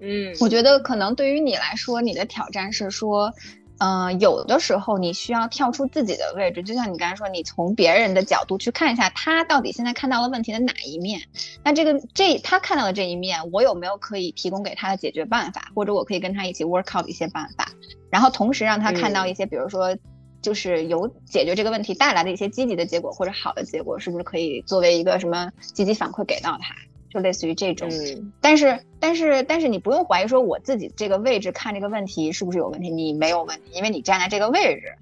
Speaker 2: 嗯，
Speaker 1: 我觉得可能对于你来说，你的挑战是说，嗯，有的时候你需要跳出自己的位置，就像你刚才说，你从别人的角度去看一下，他到底现在看到了问题的哪一面。那这个这他看到的这一面，我有没有可以提供给他的解决办法，或者我可以跟他一起 work out 一些办法，然后同时让他看到一些，比如说。就是有解决这个问题带来的一些积极的结果或者好的结果，是不是可以作为一个什么积极反馈给到他？就类似于这种。但是，但是，但是你不用怀疑说我自己这个位置看这个问题是不是有问题？你没有问题，因为你站在这个位置，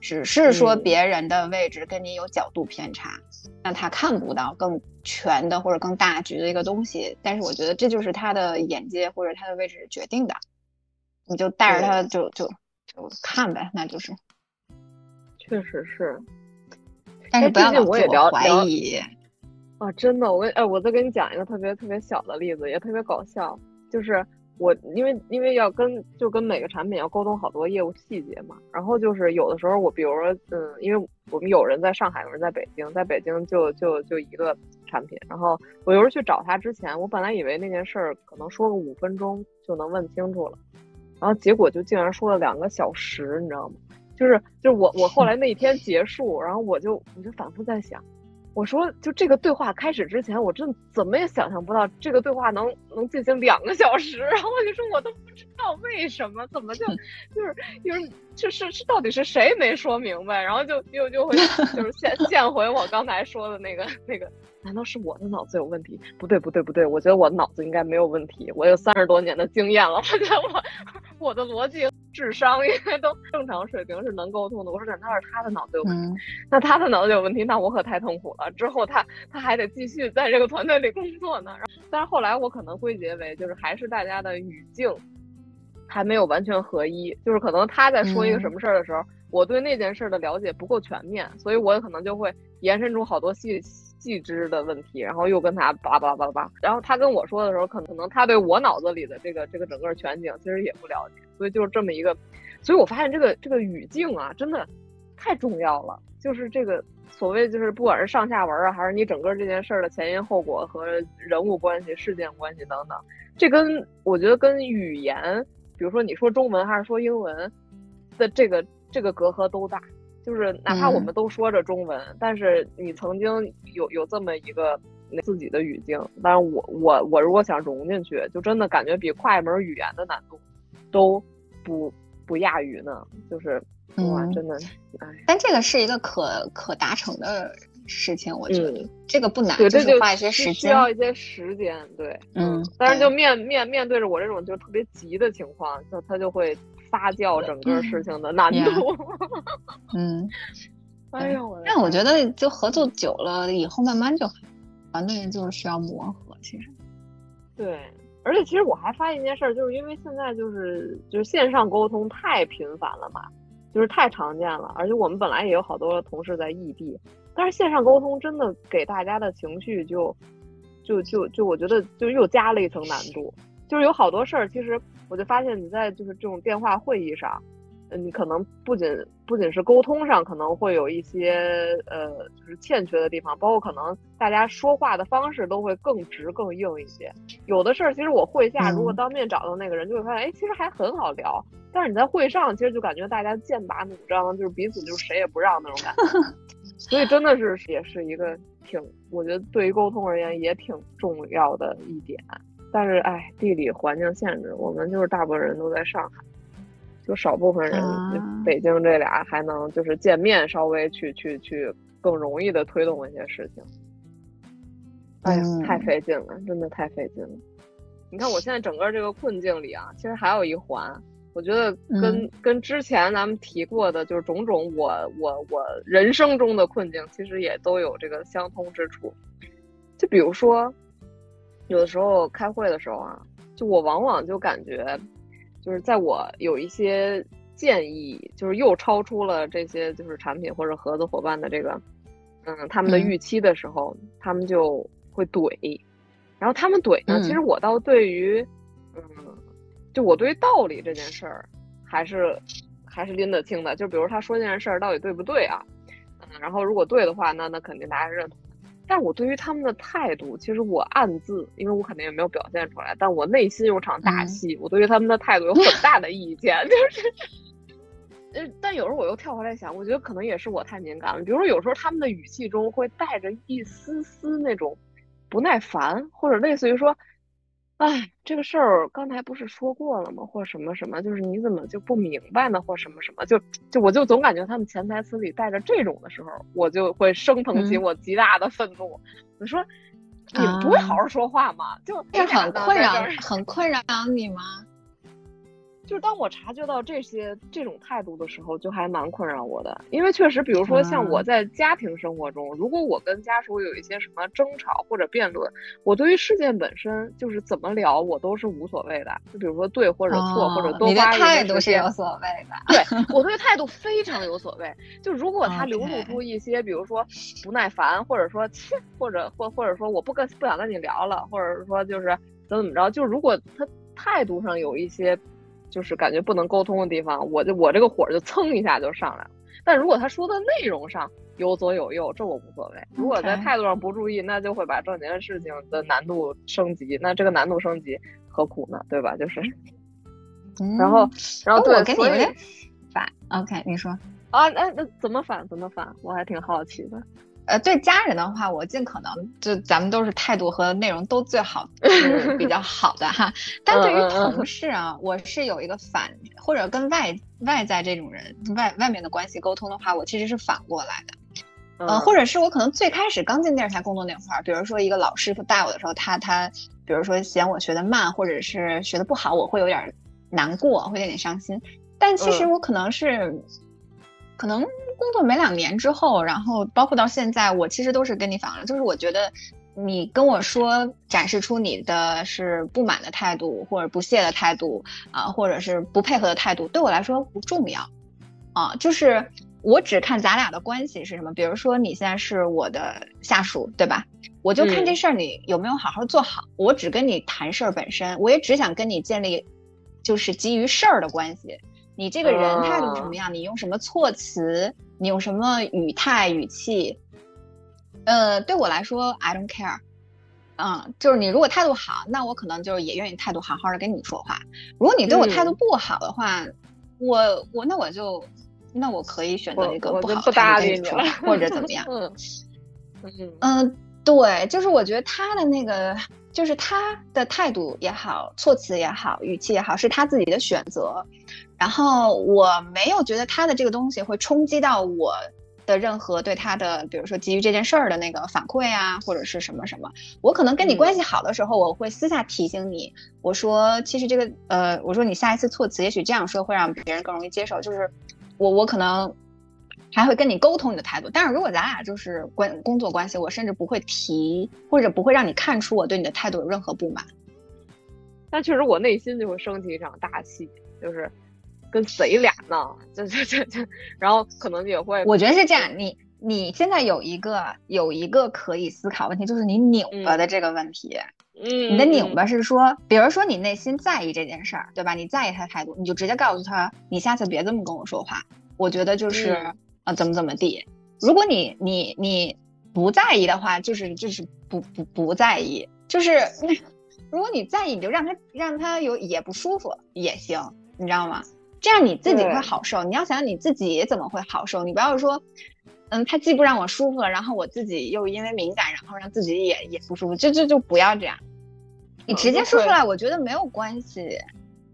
Speaker 1: 只是说别人的位置跟你有角度偏差，让他看不到更全的或者更大局的一个东西。但是我觉得这就是他的眼界或者他的位置决定的，你就带着他就就就看呗，那就是。
Speaker 2: 确实是，
Speaker 1: 但是不
Speaker 2: 要我也聊
Speaker 1: 怀疑
Speaker 2: 啊，真的，我哎，我再给你讲一个特别特别小的例子，也特别搞笑，就是我因为因为要跟就跟每个产品要沟通好多业务细节嘛，然后就是有的时候我比如说嗯，因为我们有人在上海，有人在北京，在北京就就就一个产品，然后我有时候去找他之前，我本来以为那件事儿可能说个五分钟就能问清楚了，然后结果就竟然说了两个小时，你知道吗？就是就是我我后来那一天结束，然后我就我就反复在想，我说，就这个对话开始之前，我真怎么也想象不到这个对话能能进行两个小时。然后我就说，我都不知道为什么，怎么就就是就是就是是到底是谁没说明白？然后就又就会 就是现现回我刚才说的那个那个，难道是我的脑子有问题？不对不对不对，我觉得我脑子应该没有问题，我有三十多年的经验了，我觉得我我的逻辑。智商应该都正常水平是能沟通的。我说那是他的脑子有问题，那他的脑子有问题，那我可太痛苦了。之后他他还得继续在这个团队里工作呢。然后，但是后来我可能归结为就是还是大家的语境还没有完全合一，就是可能他在说一个什么事儿的时候，我对那件事的了解不够全面，所以我可能就会延伸出好多细细枝的问题，然后又跟他叭叭叭叭叭。然后他跟我说的时候，可能可能他对我脑子里的这个这个整个全景其实也不了解。所以就是这么一个，所以我发现这个这个语境啊，真的太重要了。就是这个所谓就是不管是上下文啊，还是你整个这件事儿的前因后果和人物关系、事件关系等等，这跟我觉得跟语言，比如说你说中文还是说英文的这个这个隔阂都大。就是哪怕我们都说着中文，但是你曾经有有这么一个自己的语境，但是我我我如果想融进去，就真的感觉比跨一门语言的难度都。不不亚于呢，就是哇，真的，哎，
Speaker 1: 但这个是一个可可达成的事情，我觉得这个不难，就是花一些时间，
Speaker 2: 需要一些时间，对，嗯，但是就面面面对着我这种就特别急的情况，就他就会发酵整个事情的难度，
Speaker 1: 嗯，
Speaker 2: 哎呦，
Speaker 1: 但我觉得。就合作久了以后，慢慢就团队就是需要磨合，其实，
Speaker 2: 对。而且其实我还发现一件事儿，就是因为现在就是就是线上沟通太频繁了嘛，就是太常见了。而且我们本来也有好多同事在异地，但是线上沟通真的给大家的情绪就就就就我觉得就又加了一层难度。就是有好多事儿，其实我就发现你在就是这种电话会议上。嗯你可能不仅不仅是沟通上可能会有一些呃，就是欠缺的地方，包括可能大家说话的方式都会更直更硬一些。有的事儿其实我会下如果当面找到那个人，就会发现，哎，其实还很好聊。但是你在会上，其实就感觉大家剑拔弩张，就是彼此就是谁也不让那种感觉。所以真的是也是一个挺，我觉得对于沟通而言也挺重要的一点。但是哎，地理环境限制，我们就是大部分人都在上海。就少部分人，北京这俩还能就是见面，稍微去去去更容易的推动一些事情。哎呀，太费劲了，真的太费劲了。你看我现在整个这个困境里啊，其实还有一环，我觉得跟跟之前咱们提过的，就是种种我我我人生中的困境，其实也都有这个相通之处。就比如说，有的时候开会的时候啊，就我往往就感觉。就是在我有一些建议，就是又超出了这些就是产品或者合作伙伴的这个，嗯，他们的预期的时候，他们就会怼。然后他们怼呢，其实我倒对于，嗯，就我对于道理这件事儿，还是还是拎得清的。就比如他说这件事儿到底对不对啊？嗯，然后如果对的话，那那肯定大家认同。但是我对于他们的态度，其实我暗自，因为我肯定也没有表现出来，但我内心有场大戏。我对于他们的态度有很大的意见，就是，呃，但有时候我又跳回来想，我觉得可能也是我太敏感了。比如说，有时候他们的语气中会带着一丝丝那种不耐烦，或者类似于说。哎，这个事儿刚才不是说过了吗？或什么什么，就是你怎么就不明白呢？或什么什么，就就我就总感觉他们潜台词里带着这种的时候，我就会升腾起我极大的愤怒。你说，你不会好好说话吗？就
Speaker 1: 很困扰，很困扰你吗？
Speaker 2: 就是当我察觉到这些这种态度的时候，就还蛮困扰我的。因为确实，比如说像我在家庭生活中，如果我跟家属有一些什么争吵或者辩论，我对于事件本身就是怎么聊，我都是无所谓的。就比如说对或者错，或者多花
Speaker 1: 一个态度是有所谓的。
Speaker 2: 对 我对态度非常有所谓。就如果他流露出一些，比如说不耐烦，或者说切，或者或或者说我不跟不想跟你聊了，或者说就是怎么怎么着，就如果他态度上有一些。就是感觉不能沟通的地方，我就我这个火就蹭一下就上来了。但如果他说的内容上有左有右，这我无所谓。如果在态度上不注意，那就会把正经事情的难度升级。那这个难度升级何苦呢？对吧？就是，然后，然后
Speaker 1: 我跟你有点反。OK，你说
Speaker 2: 啊？那那怎么反？怎么反？我还挺好奇的。
Speaker 1: 呃，对家人的话，我尽可能就咱们都是态度和内容都最好 是比较好的哈。但对于同事啊，我是有一个反或者跟外外在这种人外外面的关系沟通的话，我其实是反过来的。呃，或者是我可能最开始刚进电视台工作那会儿，比如说一个老师傅带我的时候，他他比如说嫌我学的慢，或者是学的不好，我会有点难过，会有点伤心。但其实我可能是。可能工作没两年之后，然后包括到现在，我其实都是跟你反了，就是我觉得你跟我说展示出你的是不满的态度，或者不屑的态度啊，或者是不配合的态度，对我来说不重要啊。就是我只看咱俩的关系是什么。比如说你现在是我的下属，对吧？我就看这事儿你有没有好好做好。我只跟你谈事儿本身，我也只想跟你建立就是基于事儿的关系。你这个人态度什么样？你用什么措辞？你用什么语态语气？呃，对我来说，I don't care。嗯，就是你如果态度好，那我可能就是也愿意态度好好的跟你说话。如果你对我态度不好的话，我我那我就那我可以选择一个不好
Speaker 2: 搭
Speaker 1: 理你了，或者怎么 样？
Speaker 2: 嗯
Speaker 1: 嗯，对，就是我觉得他的那个。就是他的态度也好，措辞也好，语气也好，是他自己的选择。然后我没有觉得他的这个东西会冲击到我的任何对他的，比如说基于这件事儿的那个反馈啊，或者是什么什么。我可能跟你关系好的时候，我会私下提醒你，我说其实这个呃，我说你下一次措辞也许这样说会让别人更容易接受。就是我我可能。还会跟你沟通你的态度，但是如果咱俩就是关工作关系，我甚至不会提，或者不会让你看出我对你的态度有任何不满。
Speaker 2: 但确实我内心就会升起一场大气，就是跟贼俩呢，这这这这，然后可能也会。
Speaker 1: 我觉得是这样，你你现在有一个有一个可以思考问题，就是你拧巴的这个问题。
Speaker 2: 嗯。
Speaker 1: 你的拧巴是说，比如说你内心在意这件事儿，对吧？你在意他的态度，你就直接告诉他，你下次别这么跟我说话。我觉得就是。啊，怎么怎么地？如果你你你不在意的话，就是就是不不不在意，就是 如果你在意，你就让他让他有也不舒服也行，你知道吗？这样你自己会好受。你要想你自己怎么会好受？你不要说，嗯，他既不让我舒服了，然后我自己又因为敏感，然后让自己也也不舒服，就就就不要这样。你直接说出来，我觉得没有关系。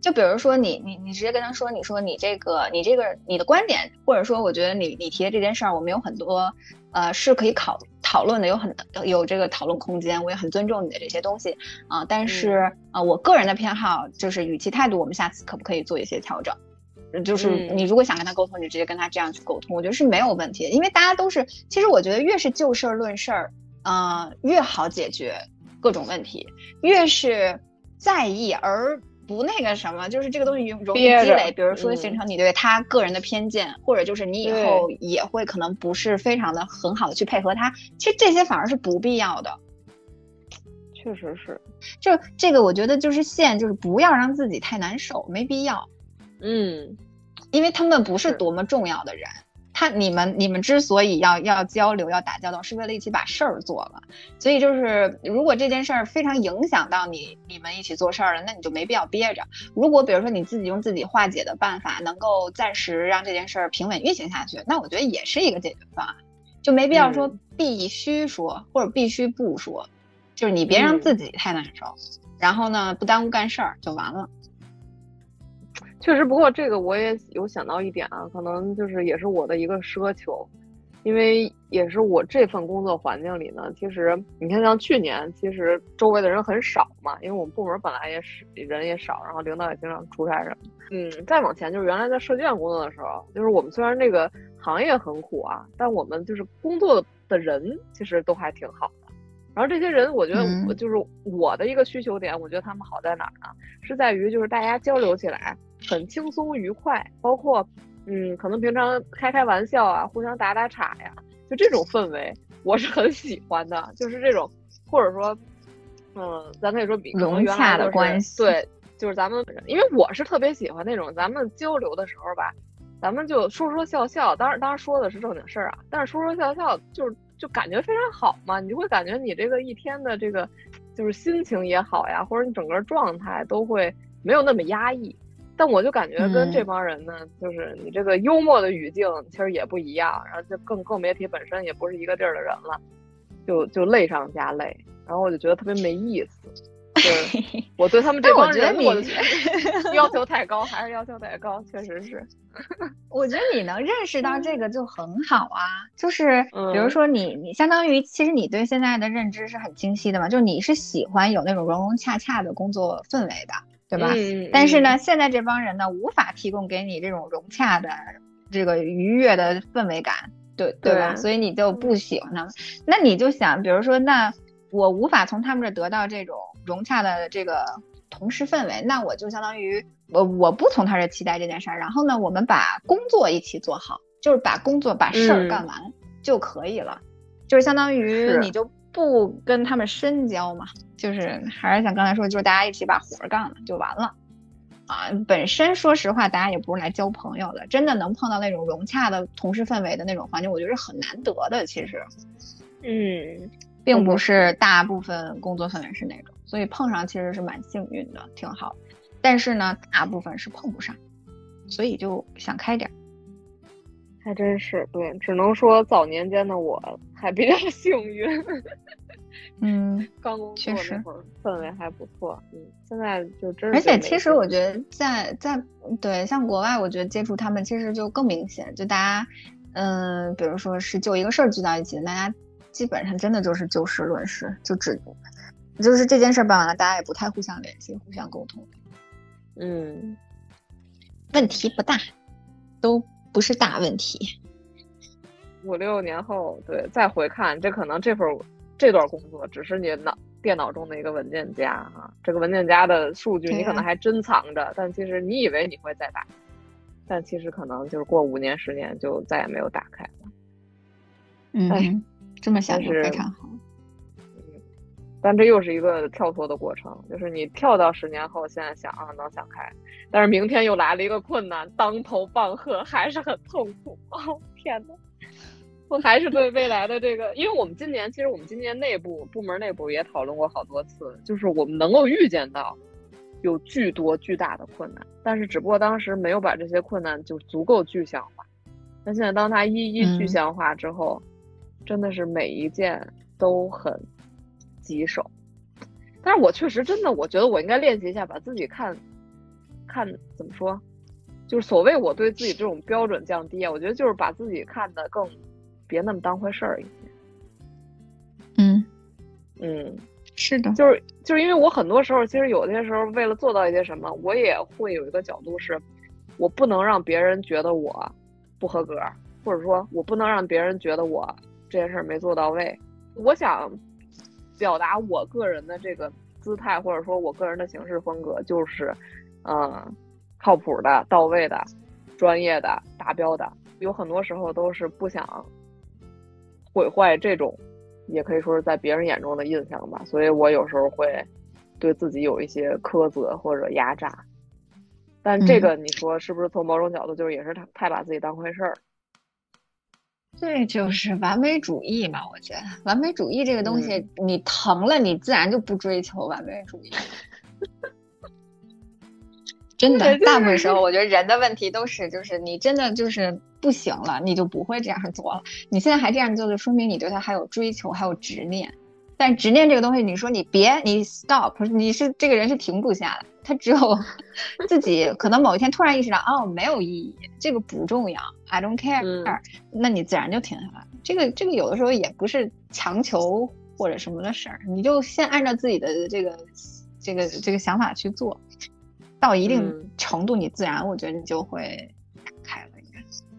Speaker 1: 就比如说你你你直接跟他说，你说你这个你这个你的观点，或者说我觉得你你提的这件事儿，我们有很多呃是可以考讨论的，有很有这个讨论空间，我也很尊重你的这些东西啊。但是啊，我个人的偏好就是语气态度，我们下次可不可以做一些调整？就是你如果想跟他沟通，你直接跟他这样去沟通，我觉得是没有问题的，因为大家都是，其实我觉得越是就事儿论事儿，嗯，越好解决各种问题，越是在意而。不那个什么，就是这个东西容易积累，比如说形成你对他个人的偏见，或者就是你以后也会可能不是非常的很好的去配合他。其实这些反而是不必要的。
Speaker 2: 确实是，
Speaker 1: 就这个我觉得就是线，就是不要让自己太难受，没必要。
Speaker 2: 嗯，
Speaker 1: 因为他们不是多么重要的人。他你们你们之所以要要交流要打交道，是为了一起把事儿做了。所以就是如果这件事儿非常影响到你你们一起做事儿了，那你就没必要憋着。如果比如说你自己用自己化解的办法，能够暂时让这件事儿平稳运行下去，那我觉得也是一个解决方案，就没必要说必须说或者必须不说，就是你别让自己太难受，然后呢不耽误干事儿就完了。
Speaker 2: 确实，不过这个我也有想到一点啊，可能就是也是我的一个奢求，因为也是我这份工作环境里呢，其实你看像去年，其实周围的人很少嘛，因为我们部门本来也是人也少，然后领导也经常出差什么。嗯，再往前就是原来在设计院工作的时候，就是我们虽然这个行业很苦啊，但我们就是工作的人其实都还挺好的。然后这些人，我觉得我就是我的一个需求点，我觉得他们好在哪儿呢？是在于就是大家交流起来。很轻松愉快，包括，嗯，可能平常开开玩笑啊，互相打打岔呀，就这种氛围，我是很喜欢的。就是这种，或者说，嗯，咱可以说比
Speaker 1: 融洽的关系。
Speaker 2: 对，就是咱们，因为我是特别喜欢那种咱们交流的时候吧，咱们就说说笑笑，当然当然说的是正经事儿啊，但是说说笑笑就是就感觉非常好嘛，你就会感觉你这个一天的这个就是心情也好呀，或者你整个状态都会没有那么压抑。但我就感觉跟这帮人呢，就是你这个幽默的语境其实也不一样，然后就更更别提本身也不是一个地儿的人了，就就累上加累，然后我就觉得特别没意思。对，我对他们这帮人，我 要求太高，还是要求太高，确实是。
Speaker 1: 我觉得你能认识到这个就很好啊，就是比如说你，你相当于其实你对现在的认知是很清晰的嘛，就是你是喜欢有那种融融洽洽的工作氛围的。对吧？但是呢，现在这帮人呢，无法提供给你这种融洽的、这个愉悦的氛围感，对对吧？所以你就不喜欢他们。那你就想，比如说，那我无法从他们这得到这种融洽的这个同事氛围，那我就相当于我我不从他这期待这件事儿。然后呢，我们把工作一起做好，就是把工作把事儿干完就可以了，就是相当于你就不跟他们深交嘛。就是还是像刚才说，就是大家一起把活儿干了就完了，啊，本身说实话，大家也不是来交朋友的，真的能碰到那种融洽的同事氛围的那种环境，我觉得是很难得的。其实，
Speaker 2: 嗯，
Speaker 1: 并不是大部分工作氛围是那种，所以碰上其实是蛮幸运的，挺好。但是呢，大部分是碰不上，所以就想开点。
Speaker 2: 还真是，对，只能说早年间的我还比较 幸运。
Speaker 1: 嗯，
Speaker 2: 刚工作那会儿氛围还不错，嗯，现在就真。
Speaker 1: 而且其实我觉得在在对像国外，我觉得接触他们其实就更明显，就大家，嗯，比如说是就一个事儿聚到一起，大家基本上真的就是就事论事，就只就是这件事办完了，大家也不太互相联系、互相沟通。
Speaker 2: 嗯，
Speaker 1: 问题不大，都不是大问题。
Speaker 2: 五六年后，对，再回看，这可能这会儿。这段工作只是你脑电脑中的一个文件夹啊，这个文件夹的数据你可能还珍藏着，但其实你以为你会再打，但其实可能就是过五年十年就再也没有打开了。
Speaker 1: 嗯，这么想是非常好。
Speaker 2: 嗯，但这又是一个跳脱的过程，就是你跳到十年后，现在想啊能想开，但是明天又来了一个困难，当头棒喝，还是很痛苦。哦天哪！我还是对未来的这个，因为我们今年其实我们今年内部部门内部也讨论过好多次，就是我们能够预见到有巨多巨大的困难，但是只不过当时没有把这些困难就足够具象化。那现在当它一一具象化之后，真的是每一件都很棘手。但是我确实真的，我觉得我应该练习一下，把自己看看怎么说，就是所谓我对自己这种标准降低啊，我觉得就是把自己看得更。别那么当回事儿一些。
Speaker 1: 嗯
Speaker 2: 嗯，
Speaker 1: 是的，
Speaker 2: 就是就是因为我很多时候，其实有些时候为了做到一些什么，我也会有一个角度是，我不能让别人觉得我不合格，或者说我不能让别人觉得我这件事儿没做到位。我想表达我个人的这个姿态，或者说我个人的行事风格，就是嗯，靠谱的、到位的、专业的、达标的。有很多时候都是不想。毁坏这种，也可以说是在别人眼中的印象吧。所以我有时候会对自己有一些苛责或者压榨。但这个你说是不是从某种角度就是也是太太把自己当回事儿？
Speaker 1: 这就是完美主义嘛？我觉得完美主义这个东西，你疼了，你自然就不追求完美主义。真的，大部分时候我觉得人的问题都是，就是你真的就是。不行了，你就不会这样做了。你现在还这样做，就说明你对他还有追求，还有执念。但执念这个东西，你说你别，你 stop，你是这个人是停不下来。他只有 自己可能某一天突然意识到，哦，没有意义，这个不重要，I don't care，那你自然就停下来。这个这个有的时候也不是强求或者什么的事儿，你就先按照自己的这个这个这个想法去做，到一定程度，你自然我觉得你就会开了。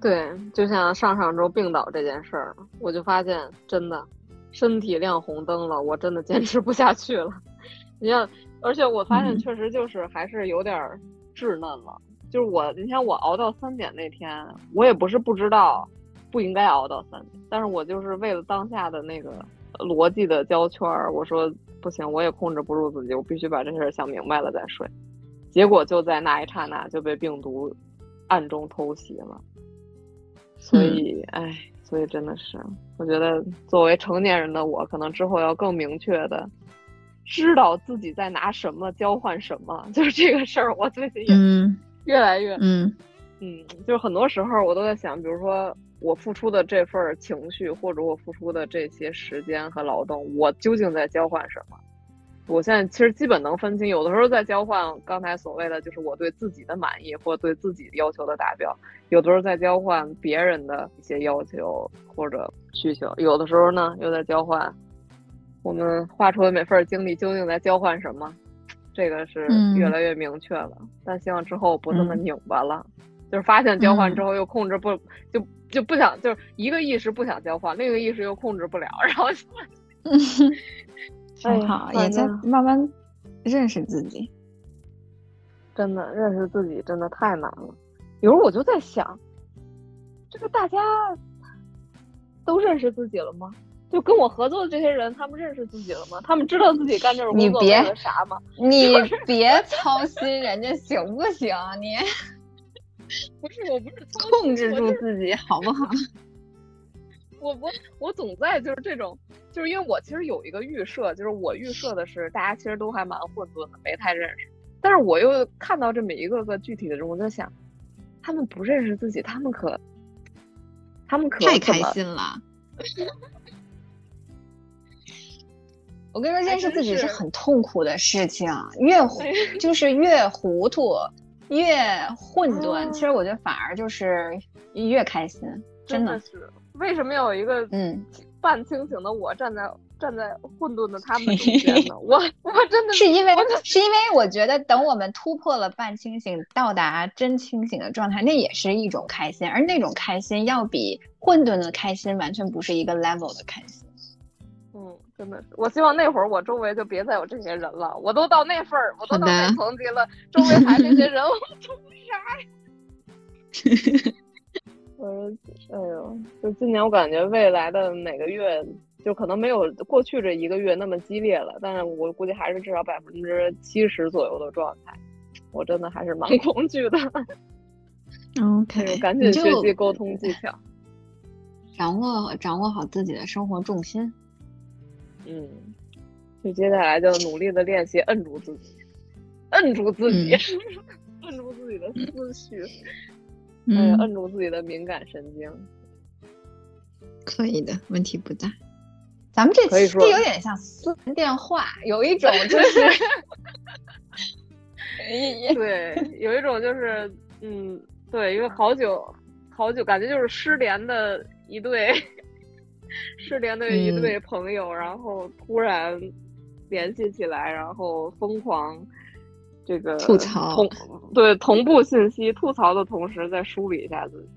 Speaker 2: 对，就像上上周病倒这件事儿，我就发现真的，身体亮红灯了，我真的坚持不下去了。你看，而且我发现确实就是还是有点稚嫩了。就是我，你看我熬到三点那天，我也不是不知道不应该熬到三点，但是我就是为了当下的那个逻辑的胶圈儿，我说不行，我也控制不住自己，我必须把这事儿想明白了再睡。结果就在那一刹那就被病毒暗中偷袭了。所以，哎，所以真的是，我觉得作为成年人的我，可能之后要更明确的知道自己在拿什么交换什么。就是这个事儿，我最近也 越来越，
Speaker 3: 嗯
Speaker 2: 嗯，就是很多时候我都在想，比如说我付出的这份情绪，或者我付出的这些时间和劳动，我究竟在交换什么？我现在其实基本能分清，有的时候在交换刚才所谓的就是我对自己的满意或对自己要求的达标，有的时候在交换别人的一些要求或者需求，有的时候呢又在交换我们画出的每份经历究竟在交换什么，这个是越来越明确了。但希望之后不那么拧巴了，就是发现交换之后又控制不就就不想就是一个意识不想交换，另一个意识又控制不了，然后就。
Speaker 1: 挺好，也在慢慢认识自己。
Speaker 2: 真的认识自己真的太难了。有时候我就在想，这个大家都认识自己了吗？就跟我合作的这些人，他们认识自己了吗？他们知道自己干这种工作为了啥吗？
Speaker 1: 你别操心人家行不行？你
Speaker 2: 不是我不是
Speaker 1: 控制住自己好不好？
Speaker 2: 我我我总在就是这种。就是因为我其实有一个预设，就是我预设的是大家其实都还蛮混沌的，没太认识。但是我又看到这么一个个具体的人，我在想，他们不认识自己，他们可，他们可
Speaker 1: 太开心了。我跟你说，认识自己是很痛苦的事情，越 就是越糊涂，越混沌。其实我觉得反而就是越开心，
Speaker 2: 真
Speaker 1: 的
Speaker 2: 是。为什么有一个
Speaker 1: 嗯？
Speaker 2: 半清醒的我站在站在混沌的他们中间呢，我我真的
Speaker 1: 是因为是因为我觉得等我们突破了半清醒，到达真清醒的状态，那也是一种开心，而那种开心要比混沌的开心完全不是一个 level 的开心。
Speaker 2: 嗯，真的是，我希望那会儿我周围就别再有这些人了，我都到那份儿，我都到那层级了，周围还这些人，我图啥呀？嗯，哎呦，就今年我感觉未来的每个月，就可能没有过去这一个月那么激烈了，但是我估计还是至少百分之七十左右的状态，我真的还是蛮 恐惧的。
Speaker 1: OK，
Speaker 2: 赶紧学习沟通技巧，
Speaker 1: 掌握掌握好自己的生活重心。
Speaker 2: 嗯，就接下来就努力的练习摁住自己，摁住自己，摁住自己的思绪。嗯，摁住自己的敏感神经，
Speaker 1: 可以的，问题不大。咱们这期有点像私人电话，有一种就是，
Speaker 2: 对，有一种就是，嗯，对，因为好久好久，感觉就是失联的一对，失联的一对朋友，然后突然联系起来，然后疯狂。这个
Speaker 1: 吐槽
Speaker 2: 同对同步信息吐槽的同时，再梳理一下自己。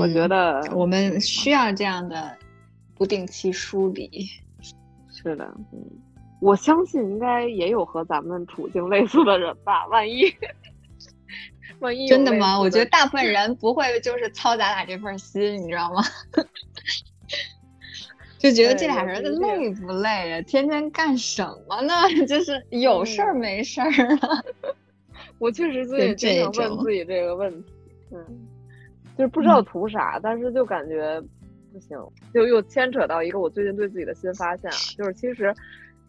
Speaker 2: 我觉得
Speaker 1: 我们需要这样的不定期梳理。
Speaker 2: 是的，嗯，我相信应该也有和咱们处境类似的人吧。万一万一
Speaker 1: 真的吗？我觉
Speaker 2: 得
Speaker 1: 大部分人不会就是操咱俩这份心，你知道吗？就觉得这俩人累不累啊？天天干什么呢？就是有事儿没事儿啊。
Speaker 2: 我确实自己经常问自己这个问题，嗯，就是不知道图啥，但是就感觉不行，就又牵扯到一个我最近对自己的新发现啊，就是其实，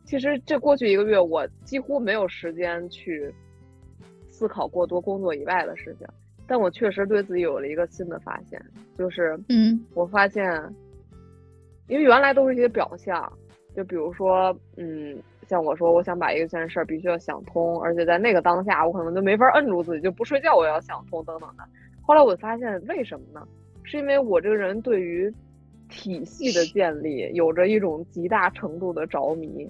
Speaker 2: 其实这过去一个月我几乎没有时间去思考过多工作以外的事情，但我确实对自己有了一个新的发现，就是
Speaker 1: 嗯，
Speaker 2: 我发现。因为原来都是一些表象，就比如说，嗯，像我说，我想把一件事儿必须要想通，而且在那个当下，我可能就没法摁住自己，就不睡觉，我要想通等等的。后来我发现，为什么呢？是因为我这个人对于体系的建立有着一种极大程度的着迷，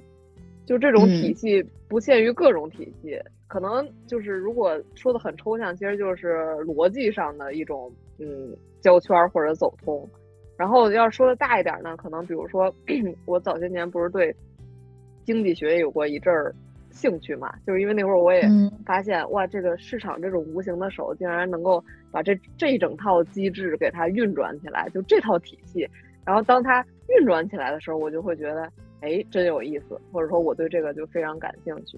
Speaker 2: 就这种体系不限于各种体系，可能就是如果说的很抽象，其实就是逻辑上的一种，嗯，交圈或者走通。然后要说的大一点呢，可能比如说，我早些年不是对经济学有过一阵儿兴趣嘛，就是因为那会儿我也发现，哇，这个市场这种无形的手竟然能够把这这一整套机制给它运转起来，就这套体系。然后当它运转起来的时候，我就会觉得，哎，真有意思，或者说我对这个就非常感兴趣。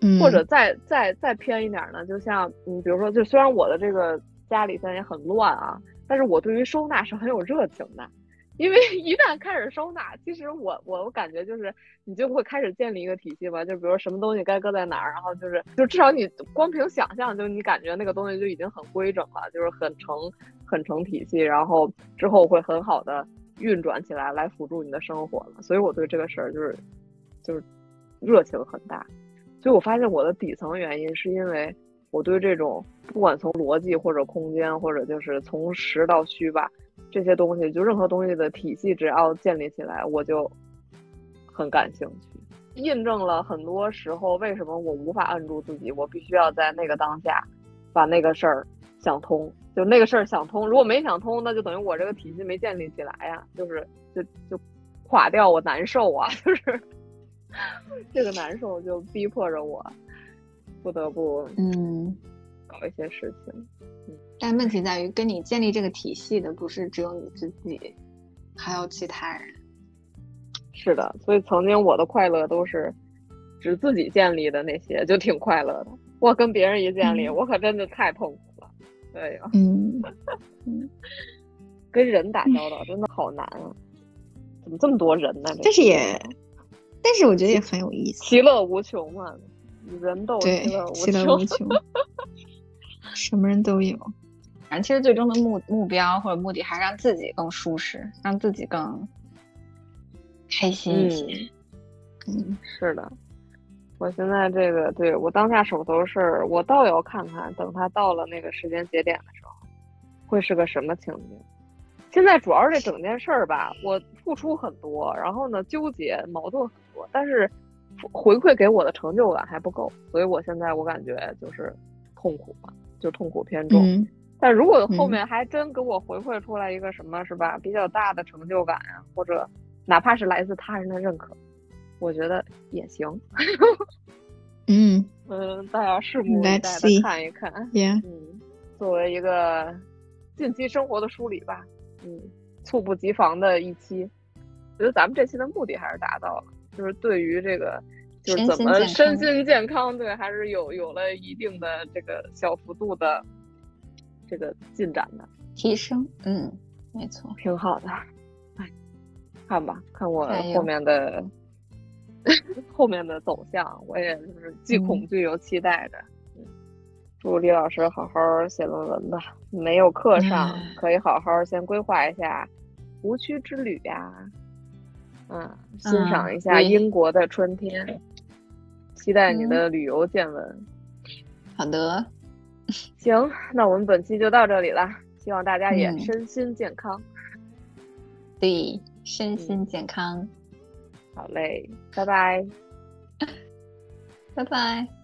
Speaker 1: 嗯，
Speaker 2: 或者再再再偏一点呢，就像嗯，比如说，就虽然我的这个家里现在也很乱啊。但是我对于收纳是很有热情的，因为 一旦开始收纳，其实我我我感觉就是你就会开始建立一个体系吧，就比如什么东西该搁在哪儿，然后就是就至少你光凭想象，就你感觉那个东西就已经很规整了，就是很成很成体系，然后之后会很好的运转起来，来辅助你的生活了。所以我对这个事儿就是就是热情很大。所以我发现我的底层原因是因为我对这种不管从逻辑或者空间，或者就是从实到虚吧。这些东西，就任何东西的体系，只要建立起来，我就很感兴趣。印证了很多时候，为什么我无法按住自己，我必须要在那个当下把那个事儿想通。就那个事儿想通，如果没想通，那就等于我这个体系没建立起来呀，就是就就垮掉，我难受啊，就是这个难受就逼迫着我不得不
Speaker 1: 嗯
Speaker 2: 搞一些事情。
Speaker 1: 嗯但问题在于，跟你建立这个体系的不是只有你自己，还有其他人。
Speaker 2: 是的，所以曾经我的快乐都是只自己建立的那些，就挺快乐的。我跟别人一建立，我可真的太痛苦了。对呀，
Speaker 1: 嗯，
Speaker 2: 跟人打交道真的好难啊！怎么这么多人呢？
Speaker 1: 但是也，但是我觉得也很有意思，
Speaker 2: 其乐无穷嘛，人都
Speaker 1: 对，其乐无穷。什么人都有，反正其实最终的目目标或者目的还是让自己更舒适，让自己更开心一些。
Speaker 2: 嗯，是的，我现在这个对我当下手头事儿，我倒要看看，等他到了那个时间节点的时候，会是个什么情景。现在主要是这整件事儿吧，我付出很多，然后呢纠结矛盾很多，但是回馈给我的成就感还不够，所以我现在我感觉就是痛苦嘛。就痛苦偏重，但如果后面还真给我回馈出来一个什么，是吧？比较大的成就感啊，或者哪怕是来自他人的认可，我觉得也行。
Speaker 1: 嗯
Speaker 2: 嗯，大家拭目以待的看一看。
Speaker 1: 嗯，
Speaker 2: 作为一个近期生活的梳理吧，嗯，猝不及防的一期，我觉得咱们这期的目的还是达到了，就是对于这个。就是怎么身心健康，对，还是有有了一定的这个小幅度的这个进展的
Speaker 1: 提升，嗯，没错，
Speaker 2: 挺好的。哎，看吧，看我后面的 后面的走向，我也就是既恐惧又期待着。嗯，祝李老师好好写论文吧。没有课上，可以好好先规划一下湖区之旅呀。嗯，欣赏一下英国的春天。期待你的旅游见闻。
Speaker 1: 好的，
Speaker 2: 行，那我们本期就到这里了。希望大家也身心健康。
Speaker 1: 对，身心健康。
Speaker 2: 好嘞，拜拜。
Speaker 1: 拜拜。